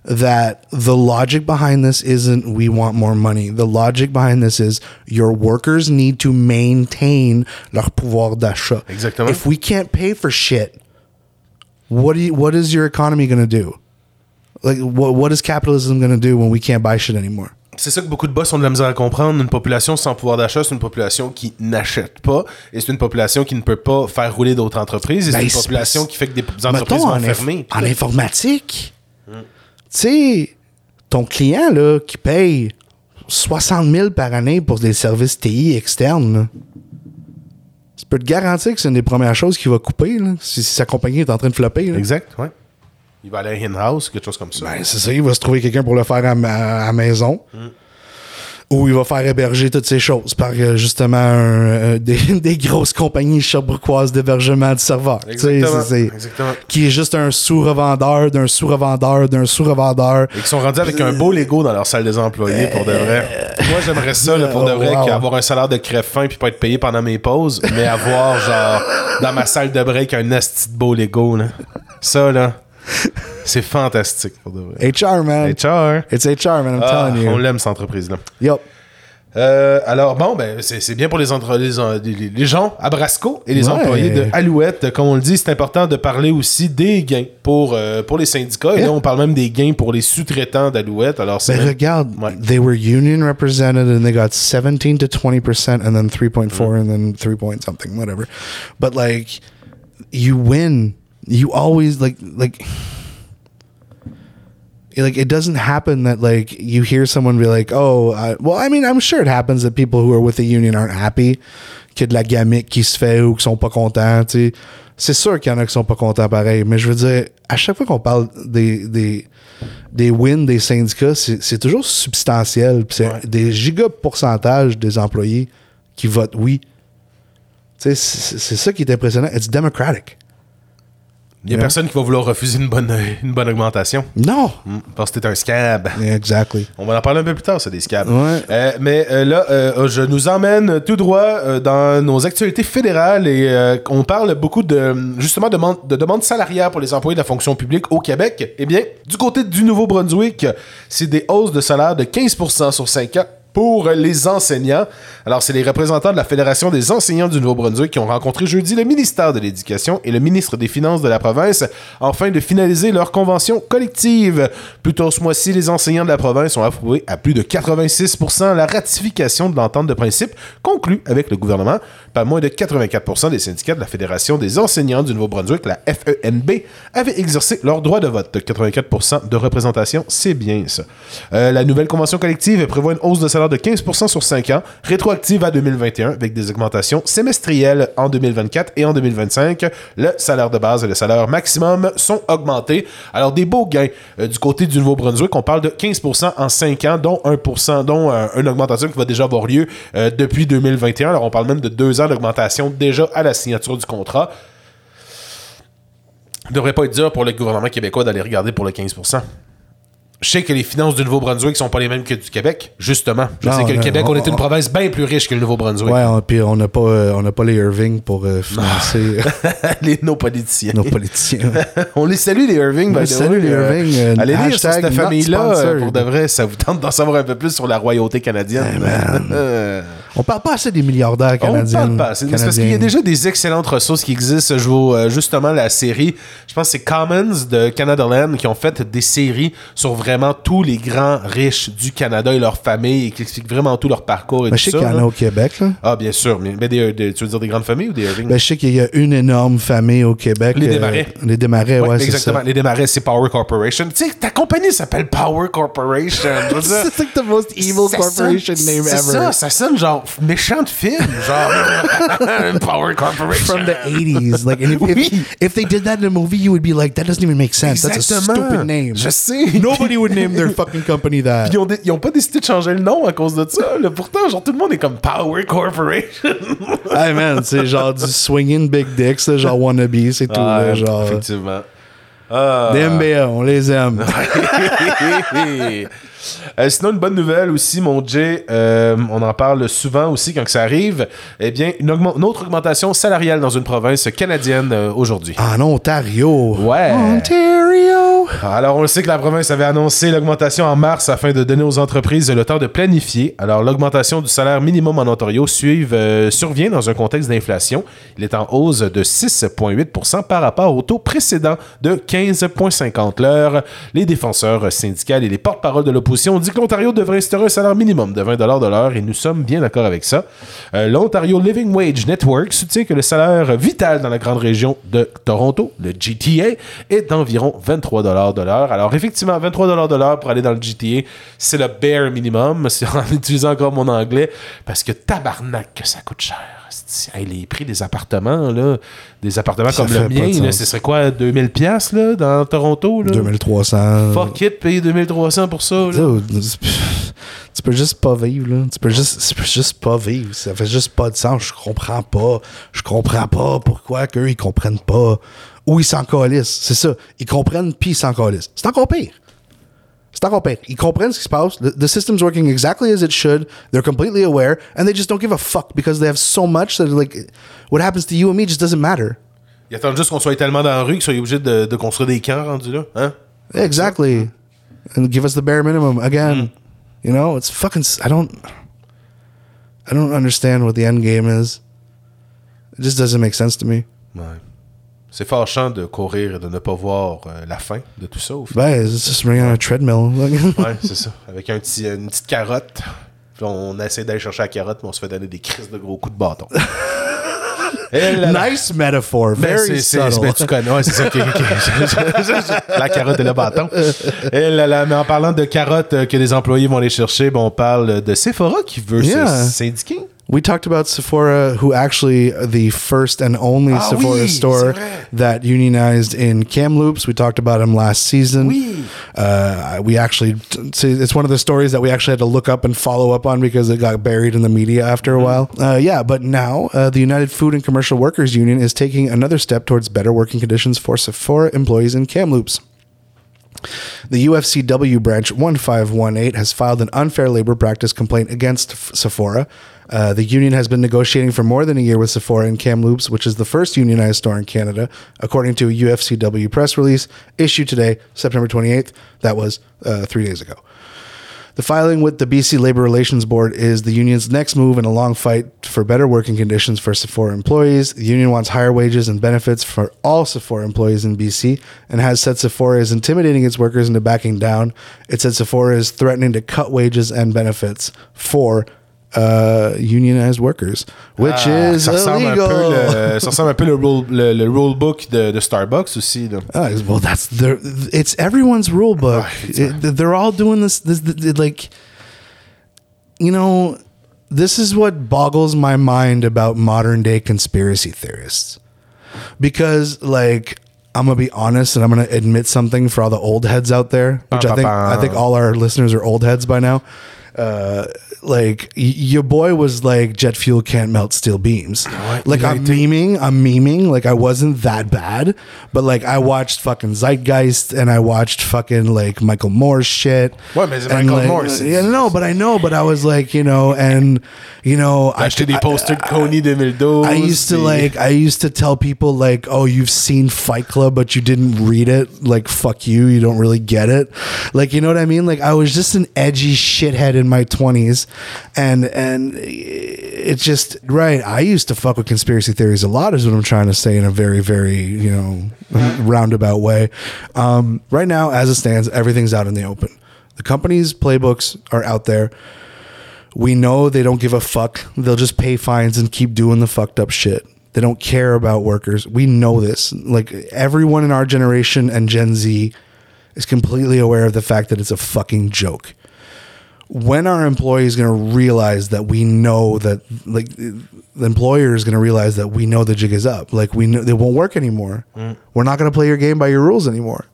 that the logic behind this isn't we want more money. The logic behind this is your workers need to maintain leur pouvoir d'achat. Exactement. If we can't pay for shit, what do you, what is your economy going to do? Like what what is capitalism going to do when we can't buy shit anymore? C'est ça que beaucoup de boss ont de la misère à comprendre. Une population sans pouvoir d'achat, c'est une population qui n'achète pas. Et c'est une population qui ne peut pas faire rouler d'autres entreprises. Et c'est Ben, une population qui fait que des entreprises vont en, fermer. en informatique, tu sais, ton client là, qui paye 60 000 par année pour des services TI externes, tu peux te garantir que c'est une des premières choses qu'il va couper là, si, si sa compagnie est en train de flopper. là. Exact, ouais. Il va aller in-house, quelque chose comme ça. Ben, c'est ça, il va se trouver quelqu'un pour le faire à, à la maison. Ou il va faire héberger toutes ces choses par euh, justement un, euh, des, des grosses compagnies cherbrouquoises d'hébergement de serveurs. Exactement, c'est- c'est- exactement. Qui est juste un sous-revendeur d'un sous-revendeur d'un sous-revendeur. Et qui sont rendus avec un beau Lego dans leur salle des employés, pour de vrai. Moi, j'aimerais ça, là, pour de vrai, Wow. qu'avoir un salaire de crève-fin puis pas être payé pendant mes pauses, mais avoir, genre, dans ma salle de break un asti de beau Lego, là. Ça, là, c'est fantastique, pour de vrai. HR, man. HR. It's HR, man, I'm Ah, telling you. on l'aime, cette entreprise-là. Yup. Euh, alors bon, ben c'est bien pour les, entre- les, les- les gens à Brasco et les Ouais. employés de Alouette. Comme on le dit, c'est important de parler aussi des gains pour, euh, pour les syndicats. Et là, on parle même des gains pour les sous-traitants d'Alouette. Alors Mais même- regarde, Ouais. they were union represented and they got 17 to 20% and then 3.4 Mm. and then 3 point something, whatever. But like, you win. You always, like, like, like it doesn't happen that like you hear someone be like, oh, I, well, I mean, I'm sure it happens that people who are with the union aren't happy, qu'il y a de la gamique qui se fait ou qui sont pas contents, tu sais. C'est sûr qu'il y en a qui sont pas contents pareil, mais je veux dire, à chaque fois qu'on parle des, des, des wins des syndicats, c'est c'est toujours substantiel. C'est Ouais. des giga pourcentages des employés qui votent oui. Tu sais, c'est c'est ça qui est impressionnant. It's democratic. Il y a Yeah. personne qui va vouloir refuser une bonne, une bonne augmentation. Non. Hmm, Parce que t'es un scab. Exactly. On va en parler un peu plus tard, ça, des scabs. Ouais. Euh, mais euh, là, euh, je nous emmène tout droit dans nos actualités fédérales et on parle beaucoup de justement de, de demandes salariales pour les employés de la fonction publique au Québec. Eh bien, du côté du Nouveau-Brunswick, c'est des hausses de salaire de 15% sur 5 ans pour les enseignants. Alors, c'est les représentants de la Fédération des enseignants du Nouveau-Brunswick qui ont rencontré jeudi le ministère de l'Éducation et le ministre des Finances de la province afin de finaliser leur convention collective. Plus tôt ce mois-ci, les enseignants de la province ont approuvé à plus de 86% la ratification de l'entente de principe conclue avec le gouvernement moins de 84% des syndicats de la Fédération des enseignants du Nouveau-Brunswick, la FENB, avaient exercé leur droit de vote. 84% de représentation, c'est bien ça. Euh, la nouvelle convention collective prévoit une hausse de salaire de 15% sur 5 ans, rétroactive à 2021, avec des augmentations semestrielles en 2024 et en 2025. Le salaire de base et le salaire maximum sont augmentés. Alors, des beaux gains euh, du côté du Nouveau-Brunswick. On parle de 15% en 5 ans, dont 1%, dont euh, une augmentation qui va déjà avoir lieu depuis 2021. Alors, on parle même de 2 ans d'augmentation déjà à la signature du contrat. Il devrait pas être dur pour le gouvernement québécois d'aller regarder pour le 15%. Je sais que les finances du Nouveau-Brunswick sont pas les mêmes que du Québec, justement. Je Non, sais que le Québec, on, on- est une province bien plus riche que le Nouveau-Brunswick. Ouais, puis on n'a pas, euh, on pas les Irving pour euh, financer les, nos politiciens. nos politiciens. on les salue, les Irving. On the salue, les Euh, Irving, euh, allez lire sur hashtag cette not famille-là. euh. Pour de vrai, ça vous tente d'en savoir un peu plus sur la royauté canadienne. Euh, on parle pas assez des milliardaires On canadiens. parle pas. C'est parce qu'il y a déjà des excellentes ressources qui existent. Je vois euh, justement la série, je pense que c'est Commons de Canada Land qui ont fait des séries sur vraiment tous les grands riches du Canada et leurs familles et qui expliquent vraiment tout leur parcours et Ben, tout je sais ça. qu'il y en a au Québec. Là. Ah, bien sûr. Mais, mais des, des- tu veux dire des grandes familles ou des? Ben, je sais qu'il y a une énorme famille au Québec. Les euh, Desmarais. les Desmarais, ouais, Ouais, exactement. ça. Les Desmarais, c'est Power Corporation. Tu sais, ta compagnie s'appelle Power Corporation. C'est like the most evil ça corporation sonne- name c'est ever. ça, ça sonne genre méchant de film. Genre Power Corporation. From the 80s. Like, and if, Oui. if, if they did that in a movie, you would be like, that doesn't even make sense. That's a Exactement. stupid name. Je sais. Nobody would name their fucking company that. Puis Ils ont, ils ont pas décidé de changer le nom à cause de ça. là. Pourtant, genre, tout le monde est comme Power Corporation. hey man, c'est genre du swinging big dicks, là, genre wannabe, c'est tout. là, genre, Effectivement. Ah. des MBA, on les aime. Euh, sinon, une bonne nouvelle aussi, mon Jay, euh, on en parle souvent aussi quand que ça arrive. Eh bien, une, autre augmentation salariale dans une province canadienne euh, aujourd'hui. En Ontario. Ouais. Ontario. Alors, on sait que la province avait annoncé l'augmentation en mars afin de donner aux entreprises le temps de planifier. Alors, l'augmentation du salaire minimum en Ontario euh, survient dans un contexte d'inflation. Il est en hausse de 6,8% par rapport au taux précédent de 15,50 l'heure. Les défenseurs syndicaux et les porte-parole de l'opposition ont dit que l'Ontario devrait instaurer un salaire minimum de 20 de l'heure et nous sommes bien d'accord avec ça. Euh, L'Ontario Living Wage Network soutient que le salaire vital dans la grande région de Toronto, le GTA, est d'environ 23 de l'heure. Alors effectivement, 23 de l'heure pour aller dans le GTA, c'est le bare minimum, c'est en utilisant encore mon anglais, parce que tabarnak que ça coûte cher. Hey, les prix des appartements, là, des appartements Ça comme le mien, là, ce serait quoi, 2000 pièces là, dans Toronto? Là? 2300. Fuck it, payer 2300 pour ça. là. Tu- peux juste pas vivre, là. Tu peux juste, tu peux juste pas vivre. Ça fait juste pas de sens. Je comprends pas. Je comprends pas pourquoi qu'eux, ils comprennent pas. Ou ils s'en calissent. C'est ça. Ils comprennent puis ils s'en calissent. C'est encore pire. C'est encore pire. Ils comprennent ce qui se passe. The, the system's working exactly as it should. They're completely aware, and they just don't give a fuck because they have so much that like what happens to you and me just doesn't matter. Ils attendent juste qu'on soit tellement dans la rue qu'ils soient obligés de, de construire des camps rendus là. Hein? Exactly. And give us the bare minimum again. You know, it's fucking. I don't. I don't understand what the end game is. It just doesn't make sense to me. Ouais. C'est fâchant de courir et de ne pas voir euh, la fin de tout ça. Au final. But it's just running on a treadmill. Ouais, c'est ça. Avec un petit, une petite carotte. Puis on essaie d'aller chercher la carotte, mais on se fait donner des crises de gros coups de bâton. Eh nice metaphor. Ben, Very subtle. ben, tu connais, ouais, c'est ça. la carotte et le bâton. Et là, là, mais en parlant de carottes euh, que les employés vont aller chercher, ben, on parle de Sephora qui veut Yeah. se syndiquer. We talked about Sephora, who actually the first and only Ah Sephora oui, store that unionized in Kamloops. We talked about him last season. Oui. Uh, we actually, see, it's one of the stories that we actually had to look up and follow up on because it got buried in the media after a while. Uh, yeah, but now uh, the United Food and Commercial Workers Union is taking another step towards better working conditions for Sephora employees in Kamloops. The UFCW branch 1518 has filed an unfair labor practice complaint against F- Sephora. Uh, the union has been negotiating for more than a year with Sephora in Kamloops, which is the first unionized store in Canada, according to a UFCW press release issued today, September 28th. That was uh, three days ago. The filing with the BC Labor Relations Board is the union's next move in a long fight for better working conditions for Sephora employees. The union wants higher wages and benefits for all Sephora employees in BC and has said Sephora is intimidating its workers into backing down. It said Sephora is threatening to cut wages and benefits for uh, unionized workers, which Ah, is ça, ressemble un illegal. peu le, ça ressemble un peu le, rule, le, le rulebook de, de Starbucks aussi. Là. Ah, well, that's the it's everyone's rule book. Right. It- they're all doing this, this, this. Like, you know, this is what boggles my mind about modern day conspiracy theorists. Because, like, I'm gonna be honest, and I'm gonna admit something for all the old heads out there, which I think I think all our listeners are old heads by now. Uh, like y- your boy was like jet fuel can't melt steel beams. Like I'm memeing, I'm memeing. Like I wasn't that bad, but like I watched fucking Zeitgeist and I watched fucking like Michael Moore's shit. What is And, Michael like, Moore, c'est- Yeah, no, but I know, but I was like, you know, and you know, J'ai acheté des I- posters de Coney 2012. I used to like I used to tell people like, "Oh, you've seen Fight Club but you didn't read it. Like fuck you, you don't really get it." Like, you know what I mean? Like I was just an edgy shithead in my 20s and and it's just right. I used to fuck with conspiracy theories a lot is what I'm trying to say in a very very, you know, roundabout way. Um, right now as it stands, everything's out in the open. The company's playbooks are out there. We know they don't give a fuck. They'll just pay fines and keep doing the fucked up shit. They don't care about workers. We know this. Like everyone in our generation and Gen Z is completely aware of the fact that it's a fucking joke. When are employees going to realize that we know that like the employer is going to realize that we know the jig is up. Like we know they won't work anymore. Mm. We're not going to play your game by your rules anymore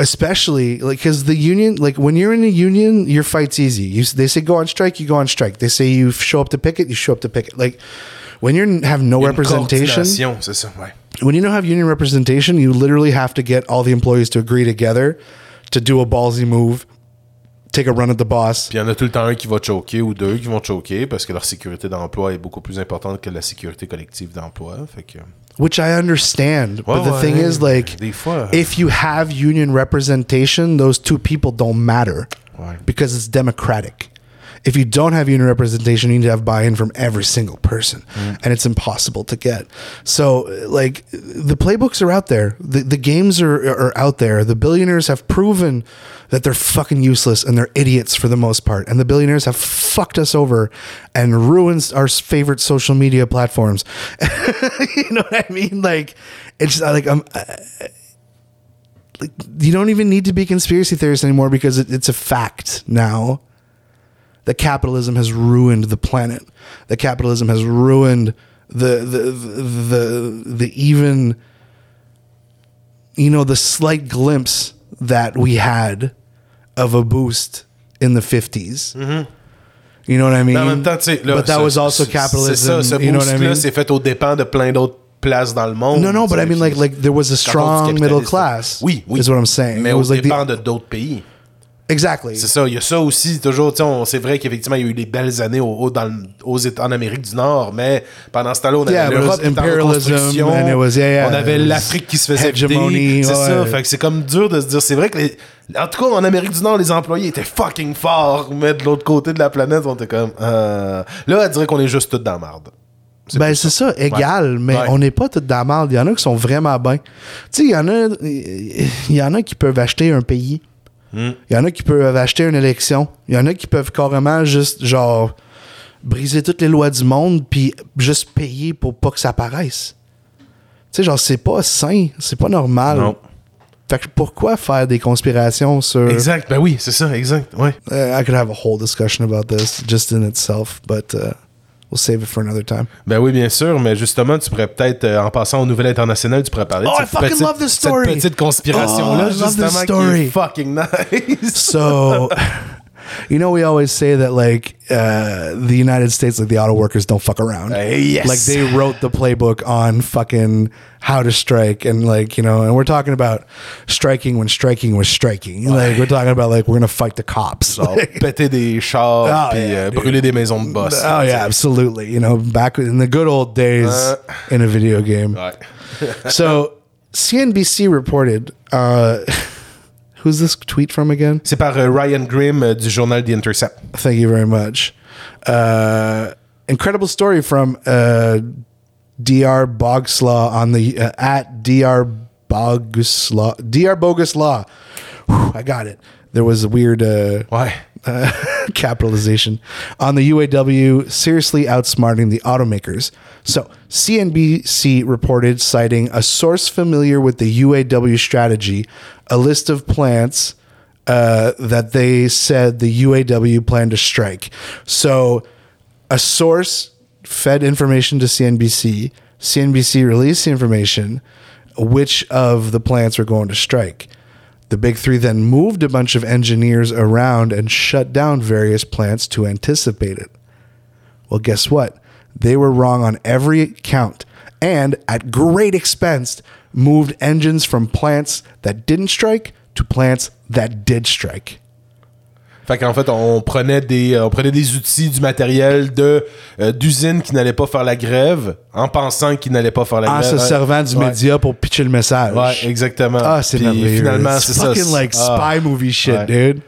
especially like because the union like when you're in a union your fight's easy you they say go on strike you go on strike they say you show up to picket you show up to picket like when you have no representation coordination, c'est ça, ouais. when you don't have union representation you literally have to get all the employees to agree together to do a ballsy move take a run at the boss Puis il y en a tout le temps un qui va choquer ou deux qui vont choquer parce que leur sécurité d'emploi est beaucoup plus importante que la sécurité collective d'emploi. Fait que. which I understand. but the ouais, thing is, like, fois. Euh, if you have union representation, those two people don't matter Ouais. because it's democratic. If you don't have union representation, you need to have buy-in from every single person, mm. and it's impossible to get. So, like, the playbooks are out there. The, the games are, are out there. The billionaires have proven that they're fucking useless and they're idiots for the most part. And the billionaires have fucked us over and ruined our favorite social media platforms. you know what I mean? Like, it's like I'm. Like, you don't even need to be conspiracy theorists anymore because it, it's a fact now that capitalism has ruined the planet. That capitalism has ruined the the the the, the even you know the slight glimpse that we had of a boost in the 50s. Mm-hmm. You know what I mean? Mais en même temps, là, but that was also capitalism. Ça, you know what I mean? c'est fait aux dépens de plein d'autres places dans le monde. No, no, but I mean, like, like there was a c'est à cause du strong middle class. Oui, oui. is what I'm saying. Mais it aux was like the, de d'autres pays. Exactly. C'est ça, il y a ça aussi, toujours, tu sais, on- c'est vrai qu'effectivement, il y a eu des belles années au, au- dans aux en Amérique du Nord, mais pendant ce temps-là, on avait Yeah, l'Europe en it was- yeah, on avait l'Afrique qui se faisait vider, c'est ouais. ça, fait que c'est comme dur de se dire, c'est vrai que, les- en tout cas, en Amérique du Nord, les employés étaient fucking forts, mais de l'autre côté de la planète, on était comme, euh... là, elle dirait qu'on est juste tous dans la marde. Ben, c'est ça, égal, mais Ouais. on n'est pas tous dans la merde. Il y en a qui sont vraiment bien. Tu sais, il y en a, il y en a qui peuvent acheter un pays. Il y en a qui peuvent acheter une élection. Il y en a qui peuvent carrément juste, genre, briser toutes les lois du monde puis juste payer pour pas que ça paraisse. Tu sais, genre, c'est pas sain, c'est pas normal. Non. Fait que pourquoi faire des conspirations sur. Exact, ben oui, c'est ça, exact, ouais. Uh, I could have a whole discussion about this just in itself, but uh, we'll save it for another time. Ben oui, bien sûr, mais justement, tu pourrais peut-être, euh, en passant aux nouvelles internationales, tu pourrais parler Oh, de I cette, fucking petite, love this story! cette petite conspiration-là, Oh, I love this justement, qui story. est fucking nice. So, you know, we always say that like uh, the United States, like the auto workers, don't fuck around. Uh, yes. Like they wrote the playbook on fucking how to strike, and like you know, and we're talking about striking when striking was striking. Like we're talking about like we're gonna fight the cops. Genre, péter des chars, Ah, puis yeah, dude. brûler des maisons de boss. Oh yeah, absolutely. You know, back in the good old days Uh. in a video game. Ouais. So CNBC reported. Uh, who's this tweet from again? C'est par euh, Ryan Grimm euh, du journal The Intercept. Thank you very much. Uh, incredible story from uh, Dr. Bogslaw on the uh, at Dr. Boguslaw. Dr. Boguslaw. Whew, I got it. There was a weird uh, Ouais. capitalization on the UAW seriously outsmarting the automakers. So, CNBC reported citing a source familiar with the UAW strategy, a list of plants uh, that they said the UAW planned to strike. So, a source fed information to CNBC. CNBC released the information which of the plants were going to strike. The big three then moved a bunch of engineers around and shut down various plants to anticipate it. Well, guess what? They were wrong on every count and at great expense moved engines from plants that didn't strike to plants that did strike. Fait qu'en fait, on prenait des, euh, on prenait des outils, du matériel de euh, d'usines qui n'allaient pas faire la grève, en pensant qu'ils n'allaient pas faire la En grève. se Ouais. servant du Ouais. média pour pitcher le message. Ouais, exactement. Ah, c'est merveilleux. Finalement, c'est ça. fucking like Ah. spy movie shit, Ouais. dude.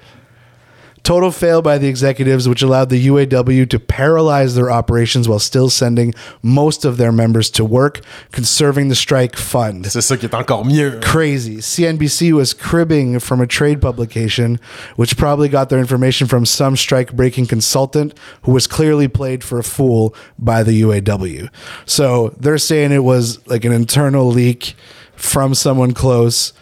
Total fail by the executives, which allowed the UAW to paralyze their operations while still sending most of their members to work, conserving the strike fund. C'est ça qui est encore mieux. Crazy. CNBC was cribbing from a trade publication, which probably got their information from some strike breaking consultant who was clearly played for a fool by the UAW. So they're saying it was like an internal leak from someone close.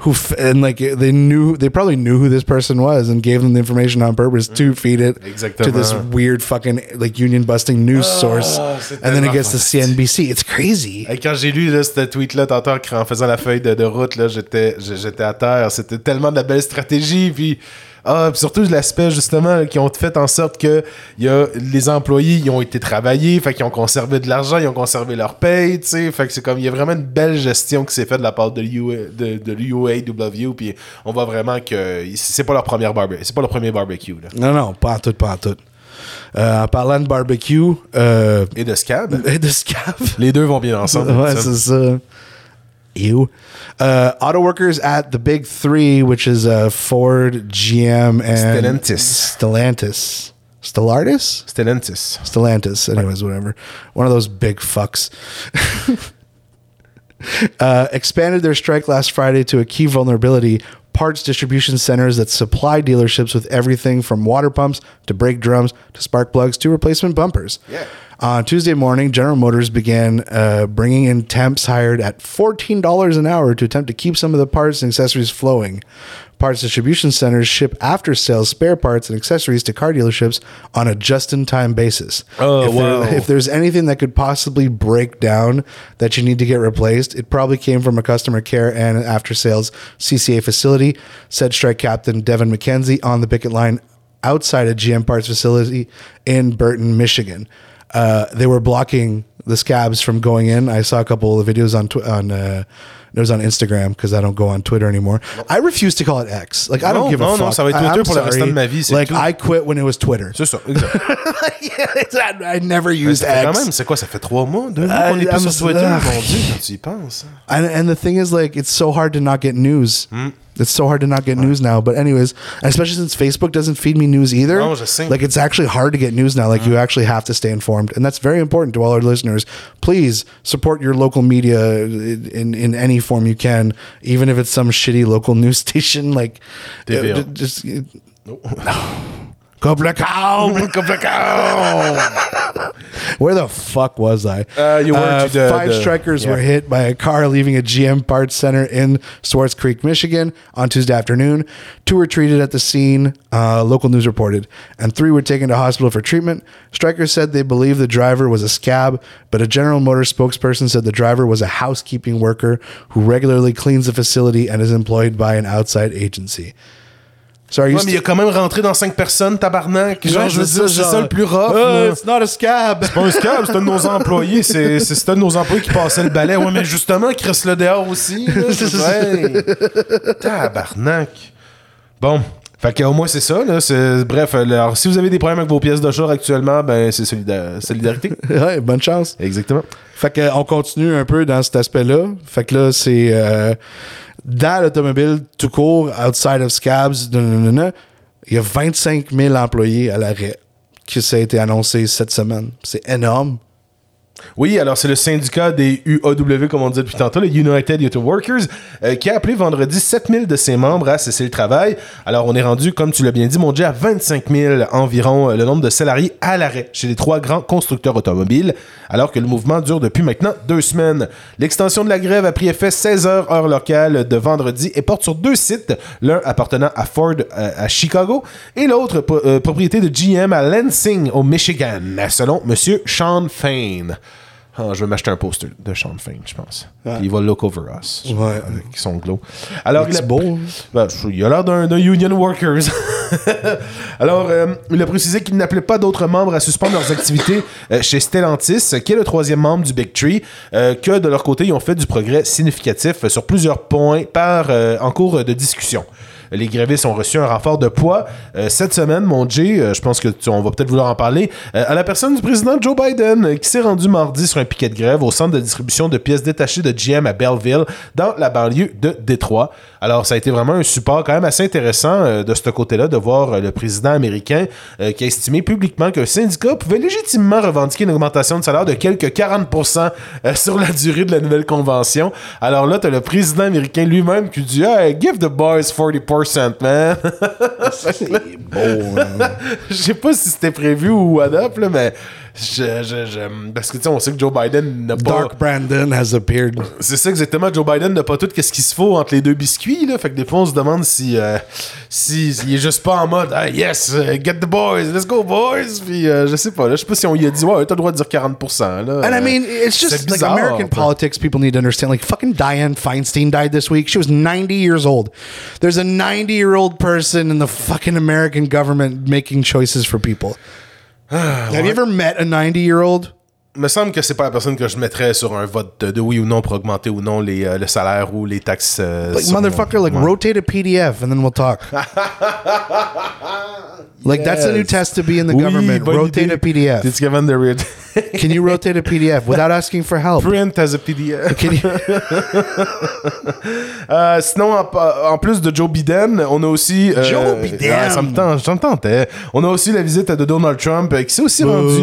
Who f- and like they knew they probably knew who this person was and gave them the information on purpose to mm-hmm. feed it to this uh, weird fucking like union busting news oh, source c'est and then it tellement gets to. CNBC it's crazy Et quand j'ai lu là, ce tweet-là tantôt en faisant la feuille de, de route, là, j'étais, j'étais à terre. C'était tellement de la belle stratégie. Puis, ah, surtout l'aspect justement qui ont fait en sorte que y a, les employés ils ont été travaillés, fait qu'ils ont conservé de l'argent, ils ont conservé leur paye, tu sais. Fait que c'est comme il y a vraiment une belle gestion qui s'est faite de la part de l'UA, de, de l'UAW. Puis on voit vraiment que c'est pas leur première barbecue, c'est pas leur premier barbecue là. Non, non, pas en tout, pas en tout. Euh, en parlant de barbecue euh, Et de scab, et de scab. les deux vont bien ensemble. ouais, c'est ça. Ew. Uh, auto workers at the big three, which is uh, Ford, GM, and Stellantis. Stellantis. Stellartis? Stellantis. Stellantis. Anyways, whatever. One of those big fucks. uh, expanded their strike last Friday to a key vulnerability parts distribution centers that supply dealerships with everything from water pumps to brake drums to spark plugs to replacement bumpers. Yeah. On Tuesday morning, General Motors began uh, bringing in temps hired at $14 an hour to attempt to keep some of the parts and accessories flowing. Parts distribution centers ship after sales spare parts and accessories to car dealerships on a just in time basis. Oh, if, there- wow. if there's anything that could possibly break down that you need to get replaced, it probably came from a customer care and after sales CCA facility, said strike captain Devin McKenzie on the picket line outside a GM parts facility in Burton, Michigan. Uh, they were blocking the scabs from going in. I saw a couple of videos on tw- on uh, It was on Instagram because I don't go on Twitter anymore. I refuse to call it X. Like I don't Non, give a non, fuck. non, ça va être I- Twitter I'm pour le restant sorry. de ma vie, Like tout. I quit when it was Twitter. C'est ça, exact. I never used fait quand X. même, c'est quoi, ça fait trois mois, deux mois qu'on est plus sur Twitter, mon Dieu, quand tu y penses. And, and the thing is, like, it's so hard to not get news. Hmm. It's so hard to not get news now. But anyways, especially since Facebook doesn't feed me news either. Non, je sais. Like, it's actually hard to get news now. Like, you actually have to stay informed, and that's very important to all our listeners. Please support your local media in in any form you can, even if it's some shitty local news station. Like, uh, just. Couple Where the fuck was I? Uh, you were to the- five the- strikers yeah. were hit by a car leaving a GM parts center in Swartz Creek, Michigan on Tuesday afternoon. Two were treated at the scene, uh, local news reported, and three were taken to hospital for treatment. Strikers said they believe the driver was a scab, but a General Motors spokesperson said the driver was a housekeeping worker who regularly cleans the facility and is employed by an outside agency. Ouais, mais il a quand même rentré dans cinq personnes, tabarnak. Genre, je veux c'est dire, ça, c'est ça le plus rough. Là. it's not a scab. pas un scam, c'est un de nos employés. C'est, c'est, c'est un de nos employés qui passait le balai. Ouais, mais justement, reste là dehors aussi. là. Ouais. Tabarnak. Bon. Fait qu'au moins, c'est ça. Là. C'est, bref, alors, si vous avez des problèmes avec vos pièces de char actuellement, ben, c'est solida- solidarité. ouais, bonne chance. Exactement. Fait que, euh, on continue un peu dans cet aspect-là. Fait que là, c'est euh, dans l'automobile tout court, outside of scabs, il y a 25 000 employés à l'arrêt que ça a été annoncé cette semaine. C'est énorme. Oui, alors c'est le syndicat des UAW, comme on dit depuis tantôt, le United Auto Workers, euh, qui a appelé vendredi 7000 de ses membres à cesser le travail. Alors on est rendu, comme tu l'as bien dit, mon Dieu, à 25 000 environ euh, le nombre de salariés à l'arrêt chez les trois grands constructeurs automobiles, alors que le mouvement dure depuis maintenant deux semaines. L'extension de la grève a pris effet 16 heures heure locale de vendredi et porte sur deux sites, l'un appartenant à Ford euh, à Chicago et l'autre pro- propriété de GM à Lansing au Michigan, selon Monsieur Sean Fain. Ah, je vais m'acheter un poster de Sean Fain, je pense. Puis Il va look over us. Ouais. Avec son glow. Alors, Il est a- beau, hein? Ben, il a l'air d'un d'un union workers. Alors, euh, il a précisé qu'il n'appelait pas d'autres membres à suspendre leurs activités euh, chez Stellantis, qui est le troisième membre du Big Tree, euh, que de leur côté, ils ont fait du progrès significatif sur plusieurs points par, euh, en cours de discussion. Les grévistes ont reçu un renfort de poids euh, cette semaine, mon Jay. euh, je pense que on va peut-être vouloir en parler. euh, à la personne du président Joe Biden, qui s'est rendu mardi sur un piquet de grève au centre de distribution de pièces détachées de GM à Belleville, dans la banlieue de Détroit. Alors, ça a été vraiment un support quand même assez intéressant euh, de ce côté-là, de voir euh, le président américain euh, qui a estimé publiquement qu'un syndicat pouvait légitimement revendiquer une augmentation de salaire de quelques 40% euh, sur la durée de la nouvelle convention. Alors là, t'as le président américain lui-même qui dit Hey, give the boys 40%, man. C'est beau. hein. Je sais pas si c'était prévu ou what up, là, mais je, je- je- parce que tu sais, on sait que Joe Biden n'a pas. Dark Brandon has appeared. C'est ça exactement. Joe Biden n'a pas tout qu'est-ce qu'il se faut entre les deux biscuits. Là. Fait que des fois, on se demande si, euh, si, s'il est juste pas en mode ah, yes, uh, get the boys, let's go boys. Puis euh, je sais pas. Là, je sais pas si on lui a dit ouais, t'as le droit de dire 40%. Là. And I mean, Euh, it's just c'est like bizarre, American quoi. politics. People need to understand. Like fucking Diane Feinstein died this week. She was 90 years old. There's a 90 year old person in the fucking American government making choices for people. Have you ever met a 90 year old? Me semble que c'est pas la personne que je mettrais sur un vote de, oui ou non pour augmenter ou non les, euh, le salaire ou les taxes. euh, Like motherfucker, like Ouais. rotate a PDF and then we'll talk. like that's a new test to be in the Oui, government. Rotate idée. a PDF. Capable de read- Can you rotate a PDF without asking for help? Print as a PDF. Can you- Euh, sinon, en, en plus de Joe Biden, on a aussi. Joe Biden! ça me tente. On a aussi la visite de Donald Trump qui s'est aussi rendu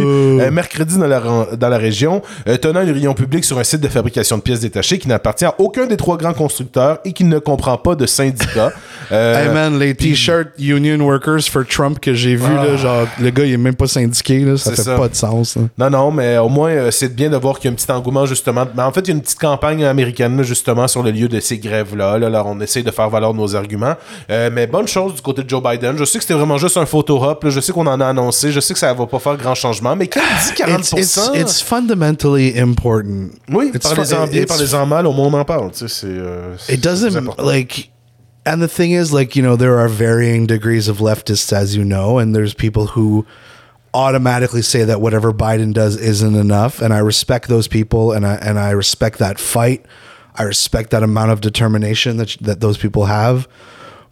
mercredi dans la, dans la région, euh, tenant une réunion publique sur un site de fabrication de pièces détachées qui n'appartient à aucun des trois grands constructeurs et qui ne comprend pas de syndicat. Euh, Hey man, les t-shirts Union Workers for Trump que j'ai vu, là, genre, le gars il est même pas syndiqué, là, ça fait ça. pas de sens. là. Non, non, mais au moins, euh, c'est bien de voir qu'il y a un petit engouement, justement. Mais en fait, il y a une petite campagne américaine, là, justement, sur le lieu de ces grèves-là. Là, Alors, on essaie de faire valoir nos arguments. Euh, mais bonne chose du côté de Joe Biden. Je sais que c'était vraiment juste un photo hop. là. Je sais qu'on en a annoncé. Je sais que ça va pas faire grand changement. Mais quand il dit 40%, It's, it's, it's fundamentally important. oui, it's parlez-en fu- bien, it's- parlez-en mal, au moins on en parle. Tu sais, c'est, euh, c'est- It c'est doesn't important. like and the thing is like you know there are varying degrees of leftists as you know and there's people who automatically say that whatever Biden does isn't enough and I respect those people and I and I respect that fight I respect that amount of determination that that those people have.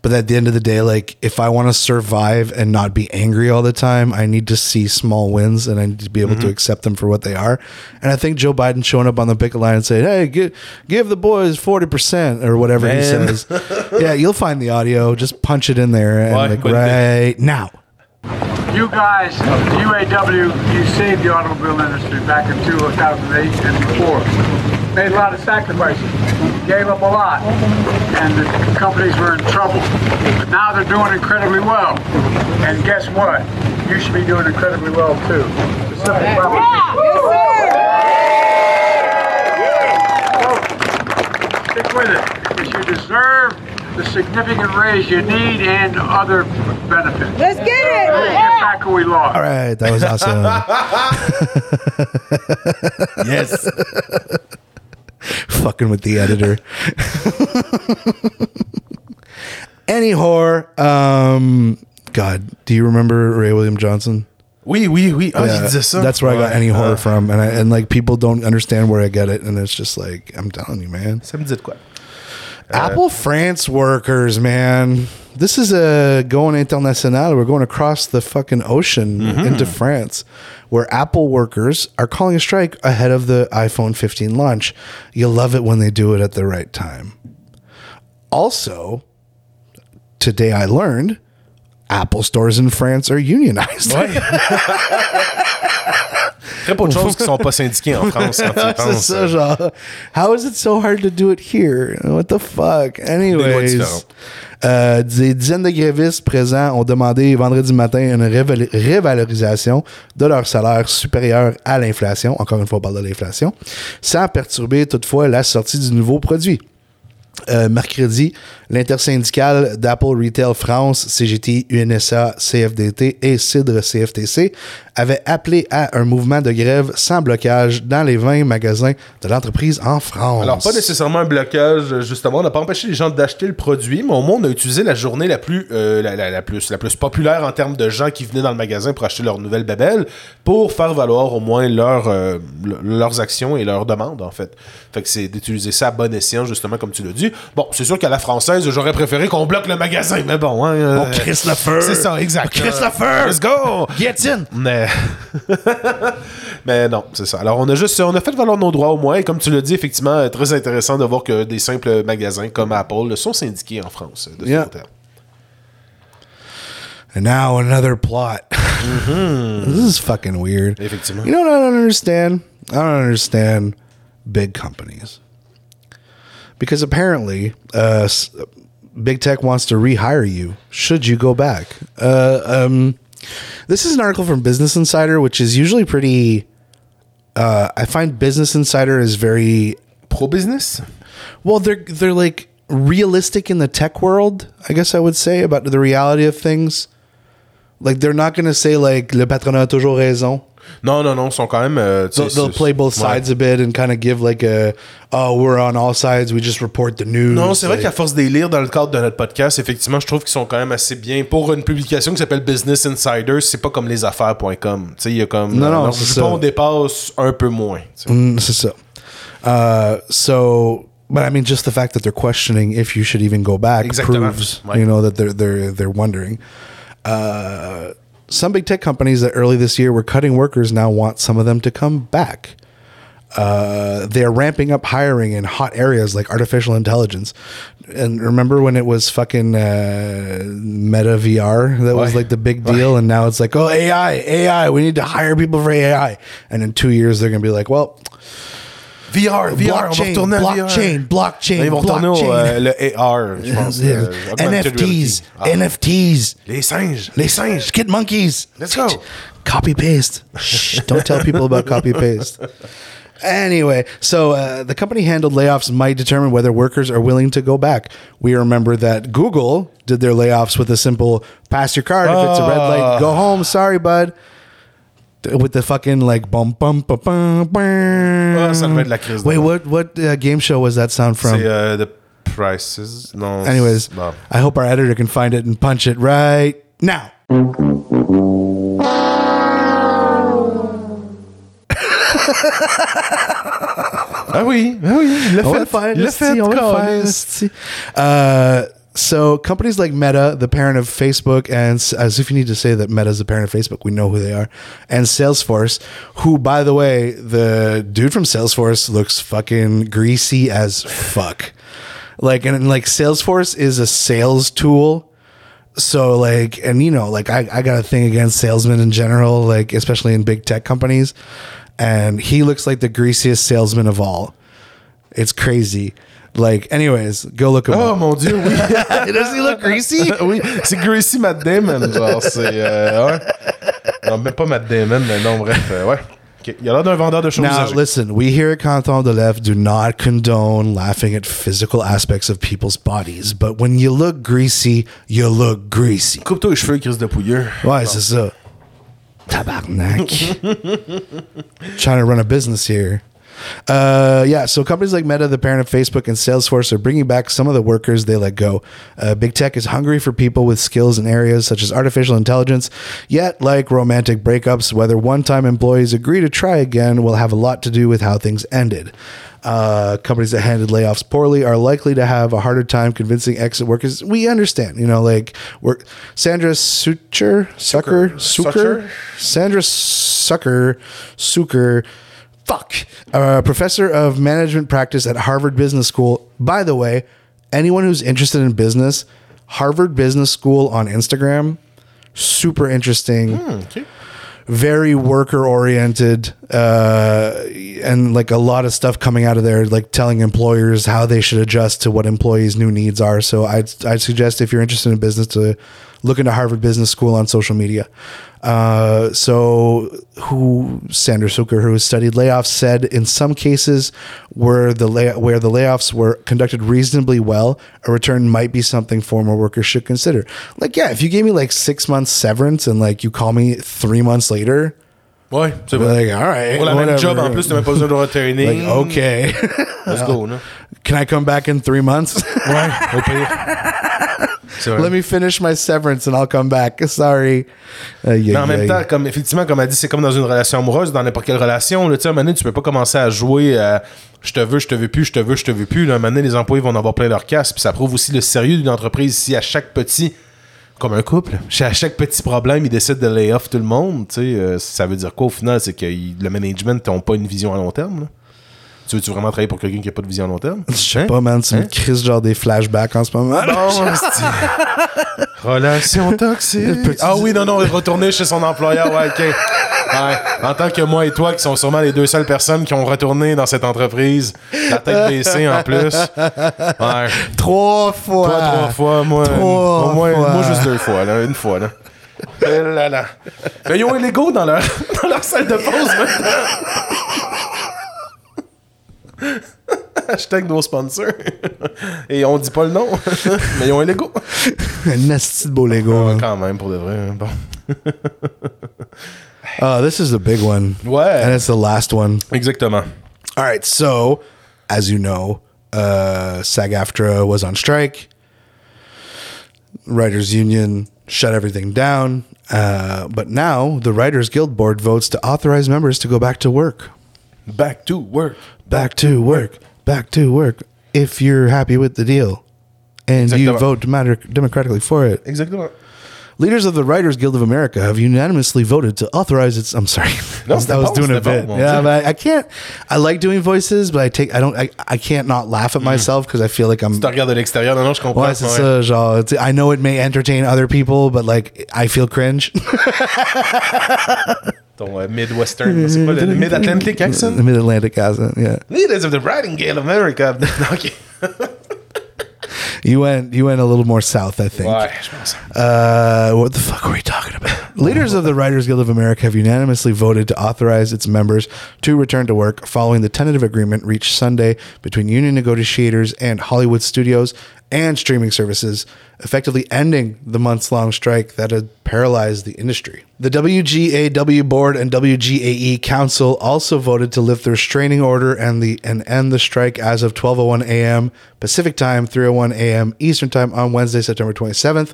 But at the end of the day, like if I want to survive and not be angry all the time, I need to see small wins and I need to be able to accept them for what they are. And I think Joe Biden showing up on the picket line and saying, "Hey, give give the boys forty percent or whatever he says," yeah, you'll find the audio. Just punch it in there and Why like wouldn't right now. You guys, the UAW, you saved the automobile industry back in 2008 and before. Made a lot of sacrifices, gave up a lot, and the companies were in trouble. But now they're doing incredibly well. And guess what? You should be doing incredibly well too. The simple proposition. Stick with it, because you deserve the significant raise you need and other benefits. Let's get it. Let's get back who we lost. All right, that was awesome. Yes. Fucking with the editor. Any whore. Um, God, do you remember Ray William Johnson? Oui, oui. Ah, Yeah. That's where I got any horror Ah, from, and I, and like people don't understand where I get it, and it's just like I'm telling you, man. Ça me dit? Apple France workers, man. This is a going international. We're going across the fucking ocean mm-hmm. into France, where Apple workers are calling a strike ahead of the iPhone 15 launch. You love it when they do it at the right time. Also, today I learned Apple stores in France are unionized. Très peu de choses qui sont pas syndiquées en France quand tu y C'est ça, genre, how is it so hard to do it here? What the fuck? Anyways, différentes. euh, des dizaines de grévistes présents ont demandé vendredi matin une réval- révalorisation de leur salaire supérieur à l'inflation. Encore une fois, on parle de l'inflation. Sans perturber toutefois la sortie du nouveau produit. Euh, mercredi, l'intersyndicale d'Apple Retail France, CGT, UNSA, CFDT et CIDRE CFTC avait appelé à un mouvement de grève sans blocage dans les 20 magasins de l'entreprise en France. Alors, pas nécessairement un blocage, justement. On n'a pas empêché les gens d'acheter le produit, mais au moins, on a utilisé la journée la plus, euh, populaire en termes de gens qui venaient dans le magasin pour acheter leur nouvelle babelle pour faire valoir au moins euh, le- leurs actions et leurs demandes, en fait. Fait que c'est d'utiliser ça à bon escient, justement, comme tu l'as dit. Bon, c'est sûr qu'à la française, j'aurais préféré qu'on bloque le magasin, mais bon, hein. euh. C'est ça, exact. Feu. Let's go! Get in! Mais, mais non, c'est ça. Alors, on a juste, on a fait valoir nos droits au moins. Et comme tu l'as dit, effectivement, euh, très intéressant de voir que des simples magasins comme Apple sont syndiqués en France. De ce Yeah. côté. And now another plot. this is fucking weird. Effectivement. You know what I don't understand? I don't understand big companies. Because apparently, uh, big tech wants to rehire you. Should you go back? Uh, um, this is an article from Business Insider, which is usually pretty. Uh, I find Business Insider is very Pro business? well. They're they're like realistic in the tech world. I guess I would say about the reality of things. Like they're not going to say like le patronat a toujours raison. Non, non, non, ils sont quand même. euh, They'll, they'll play both ouais. sides a bit and kind of give like a oh we're on all sides we just report the news. Non, c'est vrai qu'à force de les lire dans le cadre de notre podcast, effectivement, je trouve qu'ils sont quand même assez bien. Pour une publication qui s'appelle Business Insider, c'est pas comme lesaffaires.com. Tu sais, il y a comme. Non, non, alors, c'est ça. pense on dépasse un peu moins. Mm, c'est ça. Uh, so, but I mean, just the fact that they're questioning if you should even go back Exactement. proves, Ouais. you know, that they're they're they're wondering. Uh, some big tech companies that early this year were cutting workers now want some of them to come back. Uh, they are ramping up hiring in hot areas like artificial intelligence. And remember when it was fucking uh, Meta VR that was like the big deal, and now it's like, oh AI, AI, we need to hire people for AI. And in two years they're gonna be like, well, VR, VR, on va blockchain, retourner à blockchain, VR. blockchain, Là, ils vont retourner au euh, le AR, je pense. Euh, augmented NFTs, reality. Ah, NFTs, Les singes. les singes, kid monkeys. Let's go. Copy paste. Shh, don't tell people about copy paste. Anyway, so uh, the company handled layoffs might determine whether workers are willing to go back. We remember that Google did their layoffs with a simple pass your card. If it's a red light, go home. Sorry, bud. With the fucking like bum bum bum bum. bum. Ça devait être la crise Wait, what what uh, game show was that sound from? C'est euh, The Prices. Non. Anyways, I hope our editor can find it and punch it right now. Ah oui, ah oui, il l'a fait. le faire, Il l'a fait, on va le faire. So companies like Meta, the parent of Facebook, and as if you need to say that Meta is the parent of Facebook, we know who they are, and Salesforce, who, by the way, the dude from Salesforce looks fucking greasy as fuck. Like, and like Salesforce is a sales tool. So like, and you know, like I, I got a thing against salesmen in general, like especially in big tech companies. And he looks like the greasiest salesman of all. It's crazy. Like, anyways, go look him Oh up. mon dieu, oui. Does he look greasy? oui, c'est Gracie Matt Damon, genre, c'est. Euh, ouais. Non, même pas Matt Damon, mais non, bref, euh, ouais. Ok, Il a l'air d'un vendeur de choses Now, usagées. listen, we here at Canton de Left do not condone laughing at physical aspects of people's bodies, but when you look greasy, you look greasy. Coupe-toi les cheveux, Chris de Pouilleux. Ouais, c'est ça. Tabarnak. Trying to run a business here. Uh, yeah, so companies like Meta, the parent of Facebook, and Salesforce are bringing back some of the workers they let go. Uh, big tech is hungry for people with skills in areas such as artificial intelligence. Yet, like romantic breakups, whether one time employees agree to try again will have a lot to do with how things ended. Uh, companies that handled layoffs poorly are likely to have a harder time convincing exit workers. We understand, you know, like work. Sandra Sucher, Sucker, Sucker, Sucher? Sandra Sucker, Sucker, fuck, a professor of management practice at Harvard Business School. By the way, anyone who's interested in business, Harvard Business School on Instagram, super interesting Ok. very worker oriented uh, and like a lot of stuff coming out of there like telling employers how they should adjust to what employees new needs are so i'd, I'd suggest if you're interested in business to look into harvard business school on social media uh, so who sandra suker who has studied layoffs said in some cases where the lay- where the layoffs were conducted reasonably well a return might be something former workers should consider like yeah if you gave me like six months severance and like you call me three months later Ouais, c'est I'd be vrai. like all right Pour la même whatever. job, en plus, t'as même pas besoin de retraining. like okay Let's go, là. can i come back in three months Ouais, au pire. Let me finish my severance and i'll come back sorry Mais en même temps, comme effectivement, comme elle dit, c'est comme dans une relation amoureuse, dans n'importe quelle relation. Là, tu sais, à un moment donné, tu peux pas commencer à jouer à je te veux, je te veux plus, je te veux, je te veux plus. Là, à un moment donné, les employés vont en avoir plein leur casse. Puis ça prouve aussi le sérieux d'une entreprise si à chaque petit, comme un couple, à chaque petit problème, ils décident de lay off tout le monde. Tu sais, euh, ça veut dire quoi au final? C'est que le management n'a pas une vision à long terme. là. Tu veux-tu vraiment travailler pour quelqu'un qui n'a pas de vision à long terme? Je sais pas man tu me Hein? crises genre des flashbacks en ce moment c'est- Relation toxique. Ah oui, non, non, retourner chez son employeur, ouais, ok. Ouais. En tant que moi et toi, qui sont sûrement les deux seules personnes qui ont retourné dans cette entreprise, la tête baissée en plus. Ouais. trois fois Toi, trois fois, moi, Trois au moins, fois. moi, juste deux fois, là, une fois, là. Eh là là. Mais ils ont un Lego dans leur, dans leur salle de pause maintenant. Hashtag nos sponsors. Et on dit pas le nom, mais ils ont un Lego. un beau Lego Ouais, man. quand même, pour de vrai. Bon. oh this is the big one Ouais. and it's the last one Exactement. All right. So, as you know, uh, SAG AFTRA was on strike. Writers Union shut everything down. Uh, but now the Writers Guild Board votes to authorize members to go back to work. Back to work. Back to work. Back to work. If you're happy with the deal and you vote democ- democratically for it. Exactement. Leaders of the Writers Guild of America have unanimously voted to authorize its. I'm sorry, No, I was, was doing a bit. yeah, but I, I can't. I like doing voices, but I take. I don't. I, I can't not laugh at myself because I feel like I'm. Tu regardes de l'extérieur, non, non, je comprends. Ouais, c'est ouais. ça, genre, tu sais, I know it may entertain other people, but like I feel cringe. Ton euh, Midwestern, c'est quoi le Mid-Atlantic accent? The Mid Atlantic accent, yeah. Leaders of the Writing Guild of America. ok. You went, you went a little more south, I think. Ouais, je pense. Uh, what the fuck were we talking about? Leaders of the Writers Guild of America have unanimously voted to authorize its members to return to work following the tentative agreement reached Sunday between union negotiators and Hollywood studios and streaming services, effectively ending the months long strike that had paralyzed the industry. The WGAW board and WGAE council also voted to lift the restraining order and the and end the strike as of 12:01 a.m. Pacific time, 3:01 a.m. Eastern time on Wednesday, September 27th.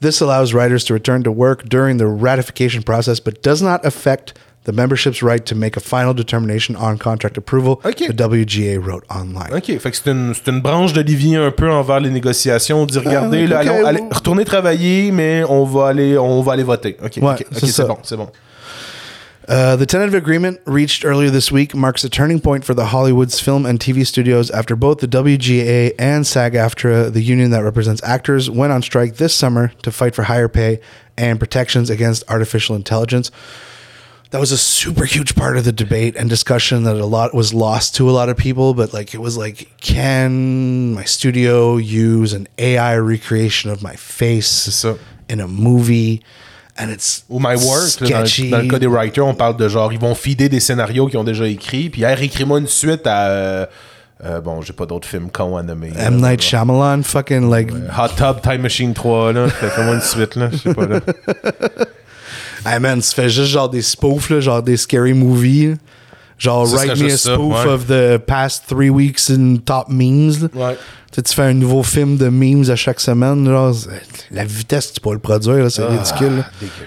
This allows writers to return to work during the ratification process, but does not affect the membership's right to make a final determination on contract approval, Okay. the WGA wrote online. OK, fait que c'est une, c'est une branche d'Olivier un peu envers les négociations. On dit, regardez, ok, là, allons, allez, retournez travailler, mais on va aller, on va aller voter. OK, Ouais, ok, ok, c'est c'est bon, c'est bon. Uh, the tentative agreement reached earlier this week marks a turning point for the Hollywood's film and TV studios after both the WGA and SAG-AFTRA, the union that represents actors, went on strike this summer to fight for higher pay and protections against artificial intelligence. That was a super huge part of the debate and discussion that a lot was lost to a lot of people. But like, it was like, can my studio use an AI recreation of my face ça. in a movie? And it's Ou My Work, là, dans, dans le cas des writers, on parle de genre, ils vont feeder des scénarios qu'ils ont déjà écrits, puis hey, réécris-moi une suite à. euh, euh, bon, j'ai pas d'autres films cons à nommer. M. Night Shyamalan fucking like Hot Tub Time Machine 3, là. Fais-moi une suite, là. Je sais pas, là. Hey man, tu fais juste genre des spoofs, là, genre des scary movies. Genre, Ça write me a juste ça, spoof ouais. of the past three weeks in top memes. là. Ouais. Tu fais un nouveau film de memes à chaque semaine. Genre, la vitesse que tu peux le produire, c'est ah, ridicule. là.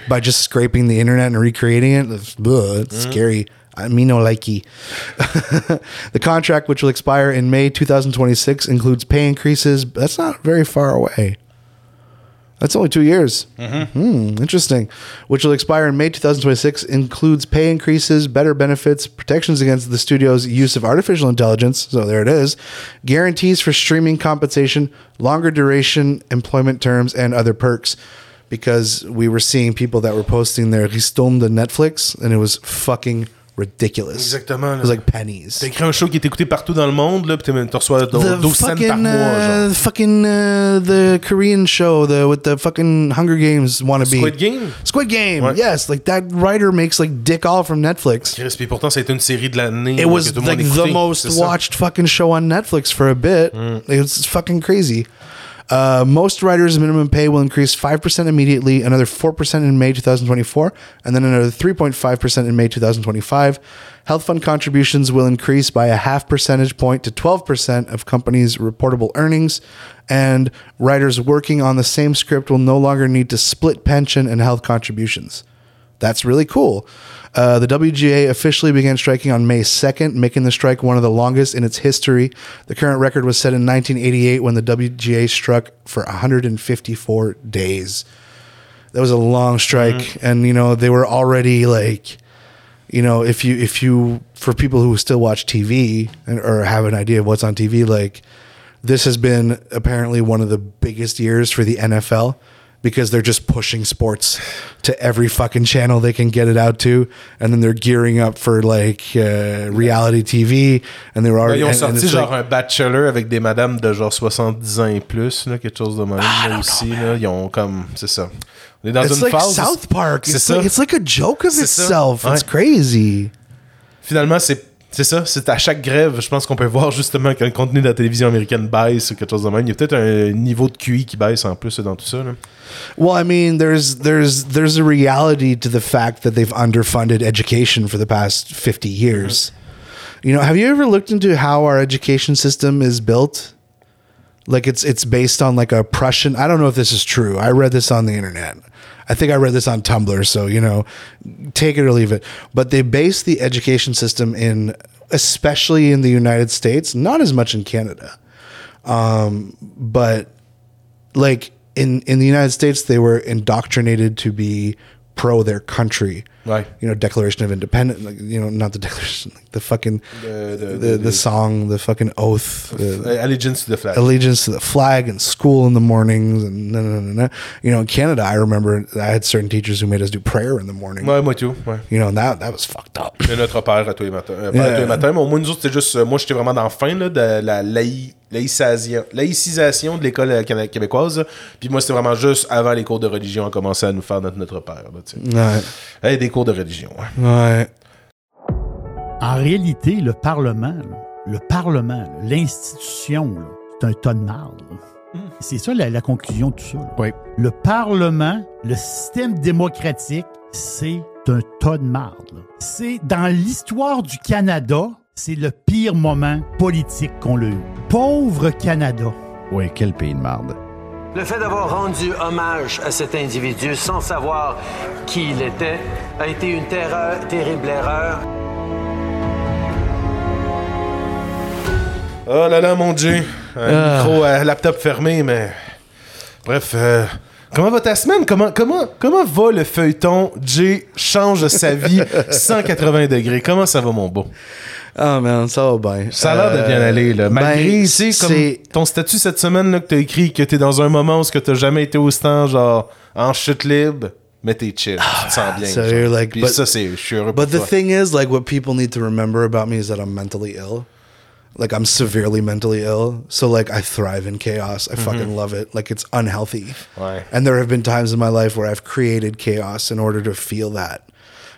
By just scraping the internet and recreating it, it's, ugh, it's scary. I mean, no likey. the contract, which will expire in May 2026, includes pay increases. That's not very far away. That's only two years. Hmm, interesting. Which will expire in May 2026, includes pay increases, better benefits, protections against the studio's use of artificial intelligence. So there it is. Guarantees for streaming compensation, longer duration employment terms, and other perks. Because we were seeing people that were posting their ristom to Netflix, and it was fucking ridiculous. Exactement. It was like pennies. T'as écrit un show qui est écouté partout dans le monde, là, pis tu reçois do- 12 cents par mois, uh, fucking uh, the Korean show, the with the fucking Hunger Games wannabe. Squid Game? Squid Game. Ouais. Yes, like that writer makes like dick all from Netflix. Chris, puis pourtant, ça a été une série de l'année. It was tout le monde like the most watched fucking show on Netflix for a bit. It was fucking crazy. Uh, most writers' minimum pay will increase 5% immediately, another 4% in May 2024, and then another 3.5% in May 2025. Health fund contributions will increase by a half percentage point to 12% of companies' reportable earnings, and writers working on the same script will no longer need to split pension and health contributions. That's really cool. Uh, the WGA officially began striking on May 2nd, making the strike one of the longest in its history. The current record was set in 1988 when the WGA struck for 154 days. That was a long strike, and you know they were already like, you know, if you if you for people who still watch TV and, or have an idea of what's on TV, like this has been apparently one of the biggest years for the NFL because they're just pushing sports to every fucking channel they can get it out to, and then they're gearing up for like uh, reality TV, and they were Là, already ils ont sorti it's genre like- un bachelor avec des madames de genre 70 ans et plus, là, quelque chose de même là, aussi. Là, ils ont comme. C'est ça. On est dans it's une like phase. South Park. C'est It's ça. like, it's like a joke of itself. It's Ouais. crazy. Finalement, c'est. C'est ça, c'est à chaque grève, je pense qu'on peut voir justement que le contenu de la télévision américaine baisse ou quelque chose de même. Il y a peut-être un niveau de QI qui baisse en plus dans tout ça. Là. Well, I mean, there's there's there's a reality to the fact that they've underfunded education for the past 50 years. Mm-hmm. You know, have you ever looked into how our education system is built? Like it's it's based on like a Prussian. I don't know if this is true. I read this on the internet. I think I read this on Tumblr, so you know, take it or leave it. But they base the education system in especially in the United States, not as much in Canada. Um, but like in in the United States, they were indoctrinated to be pro their country. Right. You know, Declaration of Independence. Like, you know, not the Declaration, like the fucking The- the the- the, song, the fucking oath, the, Allegiance to the flag. allegiance to the flag and school in the mornings and no, no, no. You know, in Canada, I remember I had certain teachers who made us do prayer in the morning. Ouais, moi tout. Ouais. You know, and that that was fucked up. Notre père à tous les matins. Euh, Yeah. à tous les matins, mais au moins nous autres, c'était juste. euh, moi, j'étais vraiment dans la fin là, de la laï- laïcisation, laïcisation de l'école euh, québécoise. Puis moi, c'était vraiment juste avant les cours de religion, on commençait à nous faire notre, notre père. Là. Ouais. Hey, des cours de religion. ouais. Ouais. En réalité, le Parlement, le Parlement, l'institution, c'est un tas de marde. là. C'est ça la, la conclusion de tout ça. là. Oui. Le Parlement, le système démocratique, c'est un tas de marde. C'est dans l'histoire du Canada, c'est le pire moment politique qu'on a eu. Pauvre Canada. Oui, quel pays de marde. Le fait d'avoir rendu hommage à cet individu sans savoir qui il était a été une terreur, terrible erreur. Oh là là, mon Dieu. Un Ah. micro, euh, laptop fermé, mais. Bref, euh, comment va ta semaine? Comment, comment, comment va le feuilleton Jay change sa vie 180 degrés? Comment ça va, mon beau? Oh man, ça va bien. Ça a l'air de bien Euh, aller, là. Malgré, ben, comme c'est- ton statut cette semaine, là, que t'as écrit que t'es dans un moment où ce que t'as jamais été au stand, genre, en chute libre, mais t'es chill. tu te sens bien. sérieux, genre. like, Puis but- ça, c'est, je suis heureux pour But the toi. thing is, like, what people need to remember about me is that I'm mentally ill. Like, I'm severely mentally ill. So, like, I thrive in chaos. I fucking love it. Like, it's unhealthy. Ouais. And there have been times in my life where I've created chaos in order to feel that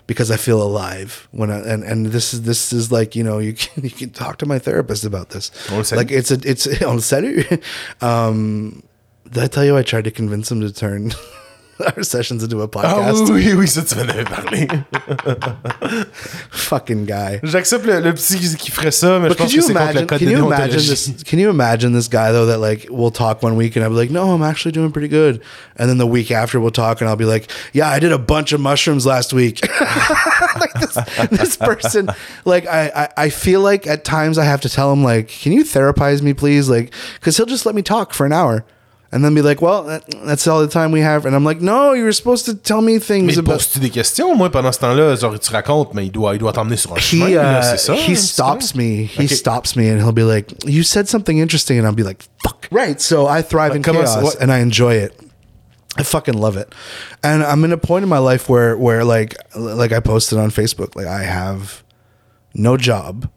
because I feel alive when I, and and this is this is like you know you can you can talk to my therapist about this On le salue. like it's a it's on salut um did I tell you I tried to convince him to turn our sessions into a Ah podcast oui, oui, oui, ça, tu m'en avais parlé. fucking guy J'accepte le, le petit qui ferait ça, mais je But pense que you c'est contre le imagine? code Can de you imagine déontologie. this? Can you imagine this guy though that like we'll talk one week and I'll be like, no, I'm actually doing pretty good, and then the week after we'll talk and I'll be like, yeah, I did a bunch of mushrooms last week. like this, this person, like I, I I feel like at times I have to tell him like, can you therapize me please, like, because he'll just let me talk for an hour. And then be like, well, that, that's all the time we have. And I'm like, no, you were supposed to tell me things Mais about. poses-tu des questions? Moi, pendant ce temps-là, genre, tu racontes, mais il doit, il doit t'emmener sur un chemin. he là, uh, c'est ça? he petit stops peu? me. He Okay. stops me, and he'll be like, "You said something interesting," and I'll be like, "Fuck." Right. So I thrive in chaos, what- and I enjoy it. I fucking love it, and I'm in a point in my life where where like like I posted on Facebook, like I have no job,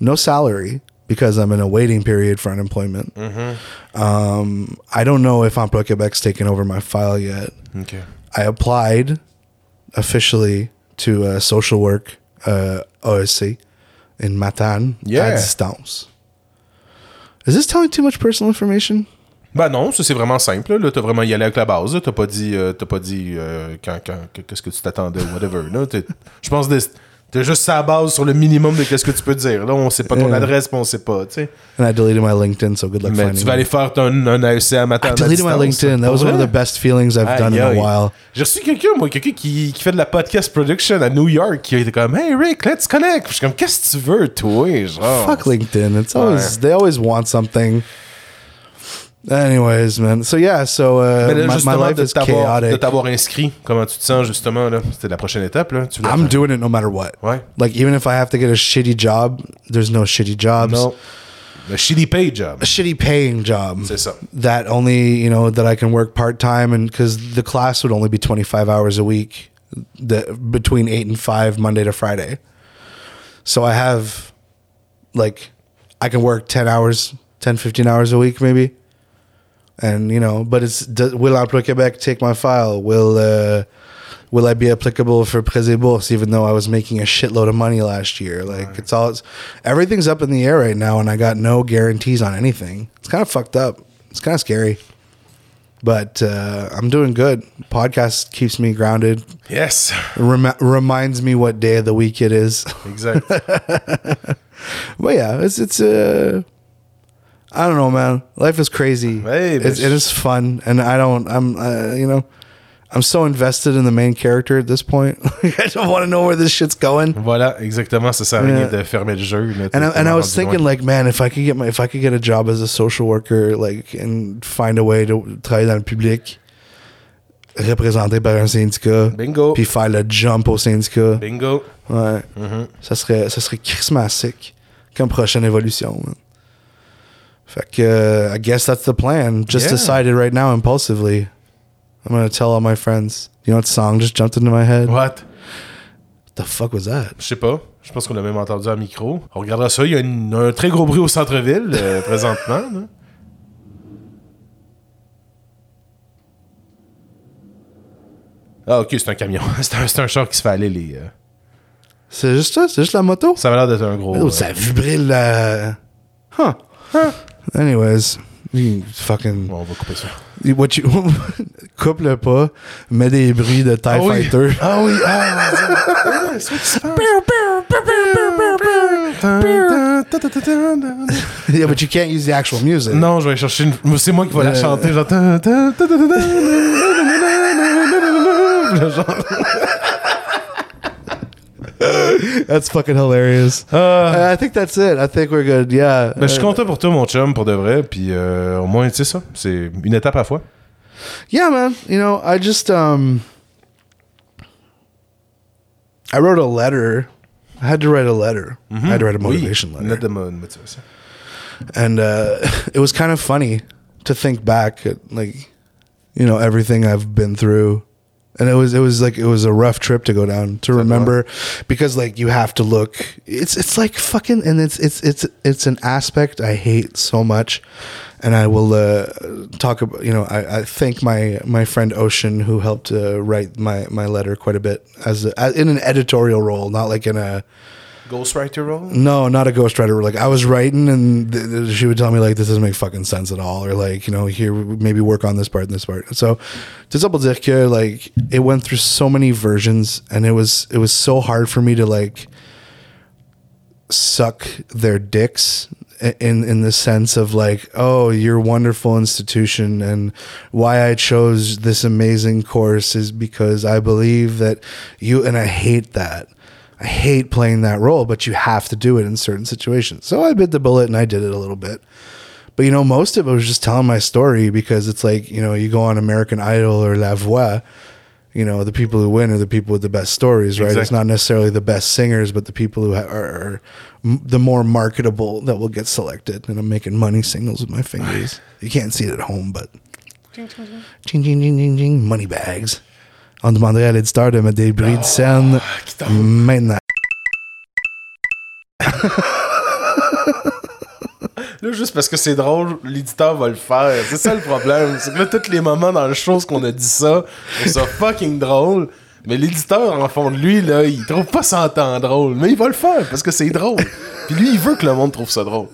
no salary because I'm in a waiting period for unemployment. Um, I don't know if Emploi Quebec's taken over my file yet. Ok. I applied officially to uh, social work uh, OSC in Matan Yeah. à distance. Is this telling too much personal information? Ben non, ça c'est vraiment simple. Là, t'as vraiment y allé avec la base. là. T'as pas dit, euh, t'as pas dit euh, quand, quand, qu'est-ce que tu t'attendais, whatever. là. Je pense que t'es juste la base sur le minimum de qu'est-ce que tu peux dire. Là, on sait pas ton Yeah. adresse, mais on sait pas. tu sais. And I deleted my LinkedIn, so good luck Mais finding tu vas aller faire ton, un AEC à matin. I deleted my LinkedIn. That was one of the best feelings I've done in a while. J'ai reçu quelqu'un, moi, quelqu'un qui, qui fait de la podcast production à New York, qui était comme, Hey Rick, let's connect. Puis Je suis comme, qu'est-ce que tu veux, toi? Genre? Fuck LinkedIn. It's always Ouais. they always want something. Anyways, man. So yeah, so uh, Mais là, my, my justement, life de is t'avoir, de chaotic. t'avoir inscrit, comment tu te sens, justement, là? C'était la prochaine étape, là? Tu voulais I'm faire- doing it no matter what. Ouais. Like even if I have to get a shitty job, there's no shitty jobs. Non. Le shitty pay job. a shitty paying job. C'est ça. That only, you know, that I can work part time and because the class would only be 25 hours a week, the, between 8 and 5, Monday to Friday. So I have, like, I can work 10 hours, 10, 15 hours a week maybe. And, you know, but it's, do, will Emploi Quebec take my file? Will, uh, will I be applicable for Prese Bourse even though I was making a shitload of money last year? Like it's all it's, everything's up in the air right now and I got no guarantees on anything. It's kind of fucked up. It's kind of scary. But uh, I'm doing good. Podcast keeps me grounded. Yes. Rem- reminds me what day of the week it is. Exactly. but yeah, it's it's uh I don't know, man. Life is crazy. Hey, it's, it is fun, and I don't. I'm, uh, you know, I'm so invested in the main character at this point. I don't want to know where this shit's going. voilà, exactement. Ça sert à rien Yeah. de fermer le jeu. là. And I, and I was thinking, loin. like, man, if I could get my, if I could get a job as a social worker, like, and find a way to travailler dans le public, représenté par un syndicat, Bingo. puis faire le jump au syndicat, Bingo. ouais, Mm-hmm. ça serait, ça serait christmasique comme prochaine évolution. man. Fait que, uh, I guess that's the plan. Just Yeah. decided right now impulsively. I'm gonna tell all my friends. You know what song just jumped into my head? What? the fuck was that? Je sais pas. Je pense qu'on l'a même entendu à micro. On regardera ça. Il y a une- un très gros bruit au centre-ville euh, présentement. là. Ah, ok, c'est un camion. c'est un, c'est un char qui se fait aller les. euh, C'est juste ça? C'est juste la moto? Ça avait l'air d'être un gros. Oh, euh, ça vibré la. Huh. Anyways, you fucking. bon, on va couper ça. What you... Coupe le pas, mets des bruits de TIE Ah oui. Fighter. Ah oui, ah, passe. yeah, but you can't use the actual music. Non, je vais chercher une. C'est moi qui vais la Euh. chanter. Genre. That's fucking hilarious. Ah. I think that's it. I think we're good. Yeah. Ben, je suis content pour toi, mon chum, pour de vrai. Puis euh, au moins, tu sais ça. C'est une étape à la fois. yeah, man. You know, I just um, I wrote a letter. I had to write a letter. I had to write a motivation letter. Une lettre de mo- motivation. and uh, it was kind of funny to think back at like you know everything I've been through, and it was it was like it was a rough trip to go down to remember because like you have to look. It's it's like fucking and it's it's it's it's an aspect I hate so much. And I will uh, talk about, you know, I, I thank my my friend Ocean who helped uh, write my, my letter quite a bit as, a, as in an editorial role, not like in a Ghostwriter role? no, not a ghostwriter. Like I was writing, and th- th- she would tell me like this doesn't make fucking sense at all, or like you know here maybe work on this part and this part. So dire like it went through so many versions, and it was it was so hard for me to like suck their dicks in in the sense of like oh you're a wonderful institution and why I chose this amazing course is because I believe that you and I hate that I hate playing that role but you have to do it in certain situations. So I bit the bullet and I did it a little bit. But you know most of it was just telling my story because it's like you know you go on American Idol or La Voix you know the people who win are the people with the best stories right? It's not necessarily the best singers but the people who ha- are, are the more marketable that will get selected. And i'm making money signals with my fingers. You can't see it at home but ching ching ching ching ching money bags on demanderait à l'éditeur de mettre des bris de scène maintenant Là, juste parce que c'est drôle, l'éditeur va le faire. C'est ça le problème. C'est que là, tous les moments dans le show qu'on a dit ça, trouve ça fucking drôle. Mais l'éditeur, en fond de lui, là, il trouve pas ça en temps drôle. Mais il va le faire parce que c'est drôle. Puis lui, il veut que le monde trouve ça drôle.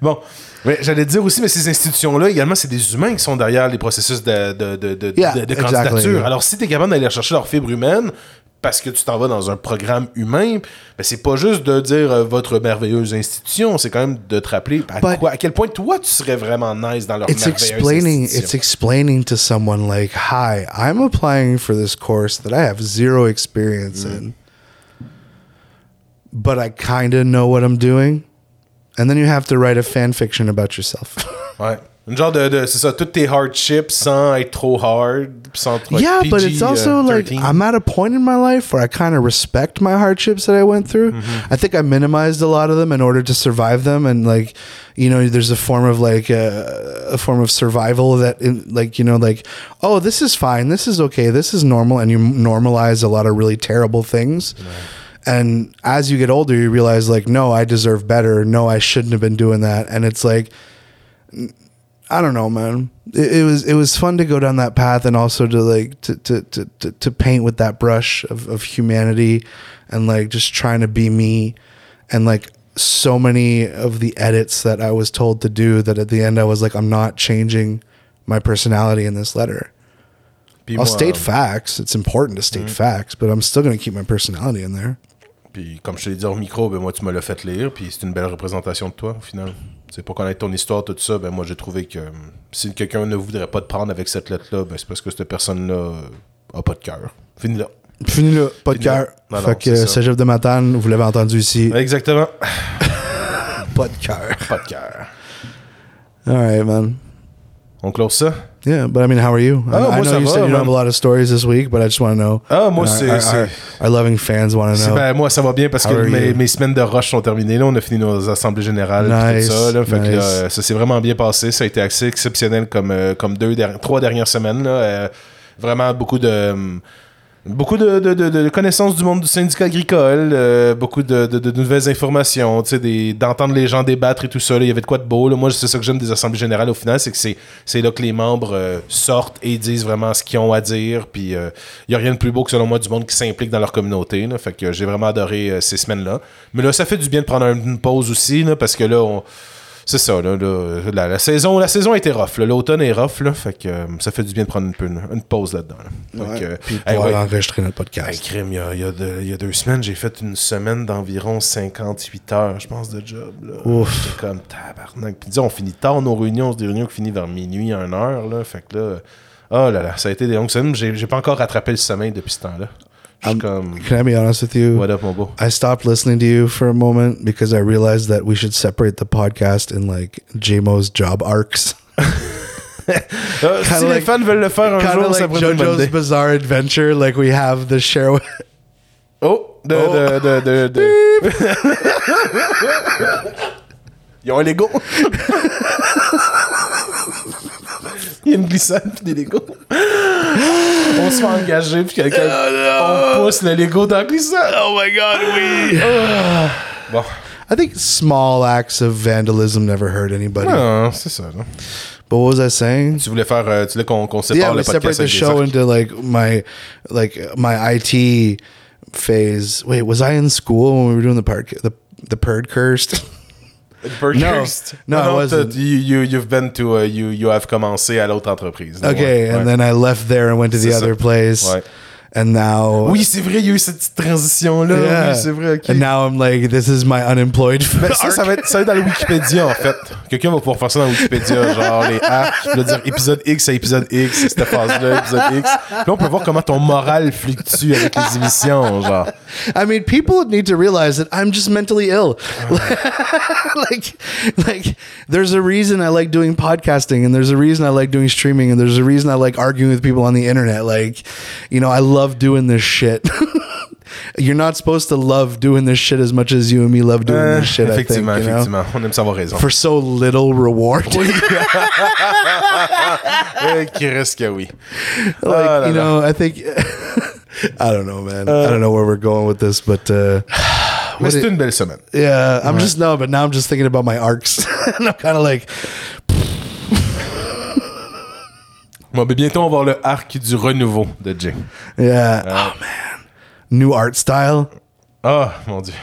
Bon. Mais j'allais dire aussi, mais ces institutions-là, également, c'est des humains qui sont derrière les processus de, de, de, de, Yeah, de- de exactly, candidature. Alors, si tu es capable d'aller chercher leur fibre humaine, parce que tu t'en vas dans un programme humain, ben c'est pas juste de dire euh, votre merveilleuse institution, c'est quand même de te rappeler à, But- quoi, à quel point toi tu serais vraiment nice dans leur it's merveilleuse explaining institution. it's explaining to someone like hi i'm applying for this course that i have zero experience in but i kind of know what i'm doing and then you have to write a fan fiction about yourself. Ouais. Une genre de, de- c'est ça, tous tes hardships sans être trop hard, sans trop yeah but it's also euh, like i'm at a point in my life where i kind of respect my hardships that i went through. I think i minimized a lot of them in order to survive them and like you know there's a form of like uh, a form of survival that in, like you know like oh this is fine this is okay this is normal and you normalize a lot of really terrible things and as you get older you realize like no i deserve better no i shouldn't have been doing that and it's like I don't know, man. It, it was it was fun to go down that path and also to like to to to, to, to paint with that brush of, of humanity and like just trying to be me and like so many of the edits that I was told to do that at the end I was like I'm not changing my personality in this letter. Puis I'll moi, state euh, facts. It's important to state mm-hmm. facts, but I'm still going to keep my personality in there. Puis comme je te l'ai dit au micro, ben moi tu me l'as fait lire, puis c'est une belle représentation de toi au final. C'est pour connaître ton histoire, tout ça, ben moi j'ai trouvé que hum, si quelqu'un ne voudrait pas te prendre avec cette lettre-là, ben c'est parce que cette personne-là euh, a pas de cœur. Fini là. Fini là, pas de Fini cœur. Fait que. Cégep de Matane, vous l'avez entendu ici, Exactement. pas de cœur. Pas de cœur. All right, man. On close ça? Yeah, but I mean, how are you? I, I moi, know you va, said you don't man. have a lot of stories this week, but I just want to know. Ah, moi, c'est- our, c'est- our, our loving fans want to know. ben, moi, ça va bien parce How que mes, semaines de rush sont terminées. Là, on a fini nos assemblées générales. Nice, tout ça, là. Fait que, là, ça s'est vraiment bien passé. Ça a été assez exceptionnel comme, euh, comme deux, der- trois dernières semaines. Là. Euh, vraiment beaucoup de. Beaucoup de, de, connaissances du monde du syndicat agricole, euh, beaucoup de, nouvelles informations, d'entendre les gens débattre et tout ça. Il y avait de quoi de beau. là. Moi, c'est ça que j'aime des assemblées générales au final, c'est que c'est, là que les membres euh, sortent et disent vraiment ce qu'ils ont à dire. Puis euh, il n'y a rien de plus beau que selon moi du monde qui s'implique dans leur communauté. Fait que j'ai vraiment adoré euh, ces semaines-là. Mais là, ça fait du bien de prendre une pause aussi, parce que là, on c'est ça, là, là, la, la saison, la saison a été rough. L'automne est rough, là, fait que euh, ça fait du bien de prendre une, une pause là-dedans. là. Que, euh, Puis hey, ouais. enregistrer notre Hey, podcast. crime, il y a, y a deux- il y a deux semaines, j'ai fait une semaine d'environ 58 heures, je pense, de job. Là. Ouf. Comme tabarnak. Puis disons, on finit tard nos réunions, c'est des réunions qui finissent vers minuit, 1 heure. Là. Fait que là, oh là là, ça a été des longues semaines. J'ai, j'ai pas encore rattrapé le sommeil depuis ce temps-là. Comme, Can I be honest with you? what up, beau? I stopped listening to you for a moment because I realized that we should separate the podcast in like JMO's job arcs. Euh, si les like- fans veulent le faire un jour, of ça like pourrait être une bonne JoJo's. Bizarre Adventure. Like we have the share. Oh, de, Oh. de, de, de, de. Ont un Lego. Il y a une glissade puis des Legos. On se fait engager puis quelqu'un on pousse le Lego dans la glissade. oh my God, we. Bon, I think small acts of vandalism never hurt anybody. Ah, c'est ça. là. But what was I saying? Tu voulais faire, euh, tu voulais qu'on qu'on sépare yeah, le we podcast separate the show into like my like my IT phase. Wait, was I in school when we were doing the part the the purd cursed? Burgers. No, I wasn't. You, you, you've been to, uh, you, you have commencé à l'autre entreprise. Okay, ouais, and ouais. then I left there and went to the C'est ça. other place. Ouais. And now Oui, c'est vrai, il y a eu cette petite transition-là. Yeah. Oui, c'est vrai, ok. And now I'm like, this is my unemployed. Ben, ça, ça va, être, ça va être dans le Wikipédia, en fait. Quelqu'un va pouvoir faire ça dans le Wikipédia, genre les arcs, puis là, dire épisode X à épisode X, cette phase-là, épisode X. Puis là, on peut voir comment ton moral fluctue avec les émissions, genre. I mean, people need to realize that I'm just mentally ill. Ah. like, like, there's a reason I like doing podcasting, and there's a reason I like doing streaming, and there's a reason I like arguing with people on the internet. Like, you know, I love doing this shit. You're not supposed to love doing this shit as much as you and me love doing Euh, this shit. I think, effectivement, know? effectivement. On aime ça avoir raison. For so little reward. Euh, qui reste que oui. like Ah là you là. know i think i don't know man i don't know where we're going with this but uh Mais c'est une belle semaine. yeah i'm just no but now i'm just thinking about my arcs and i'm kind of like Bon, ben, bientôt, on va voir le arc du renouveau de Jay. yeah oh man new art style Ah, mon Dieu.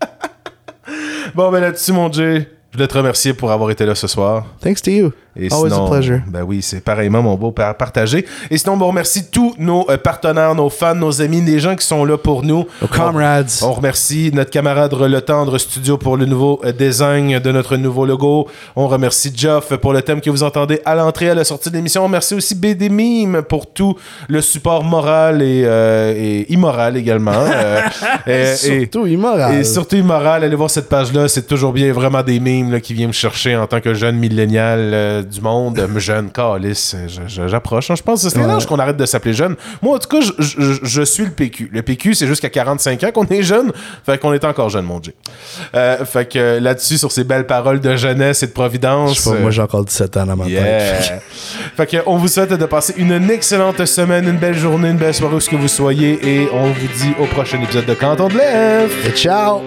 bon, ben là-dessus, mon Jay, je voulais te remercier pour avoir été là ce soir. thanks to you Et always sinon, a pleasure Ben oui, c'est pareillement mon beau par partager. Et sinon, bon, on remercie tous nos euh, partenaires, nos fans, nos amis, les gens qui sont là pour nous. Nos comrades. On, on remercie notre camarade Le Tendre Studio pour le nouveau euh, design de notre nouveau logo. On remercie Geoff pour le thème que vous entendez à l'entrée, à la sortie de l'émission. On remercie aussi BD Mime pour tout le support moral et, euh, et immoral également. Euh, et- et- surtout immoral et surtout immoral, allez voir cette page-là, c'est toujours bien vraiment des mimes là, qui viennent me chercher en tant que jeune millénial euh, du monde. Euh, jeune, calice, euh, j'approche. hein. Je pense que c'est l'âge qu'on arrête de s'appeler jeune. Moi, en tout cas, je, je- je suis le PQ. Le PQ, c'est jusqu'à 45 ans qu'on est jeune. Fait qu'on est encore jeune, mon Dieu. Euh, fait que euh, là-dessus, sur ces belles paroles de jeunesse et de providence. je sais pas, moi j'ai encore 17 ans dans ma Yeah. fait que on vous souhaite de passer une excellente semaine, une belle journée, une belle soirée où ce que vous soyez et on vous dit au prochain épisode de Canton de l'Ève. et ciao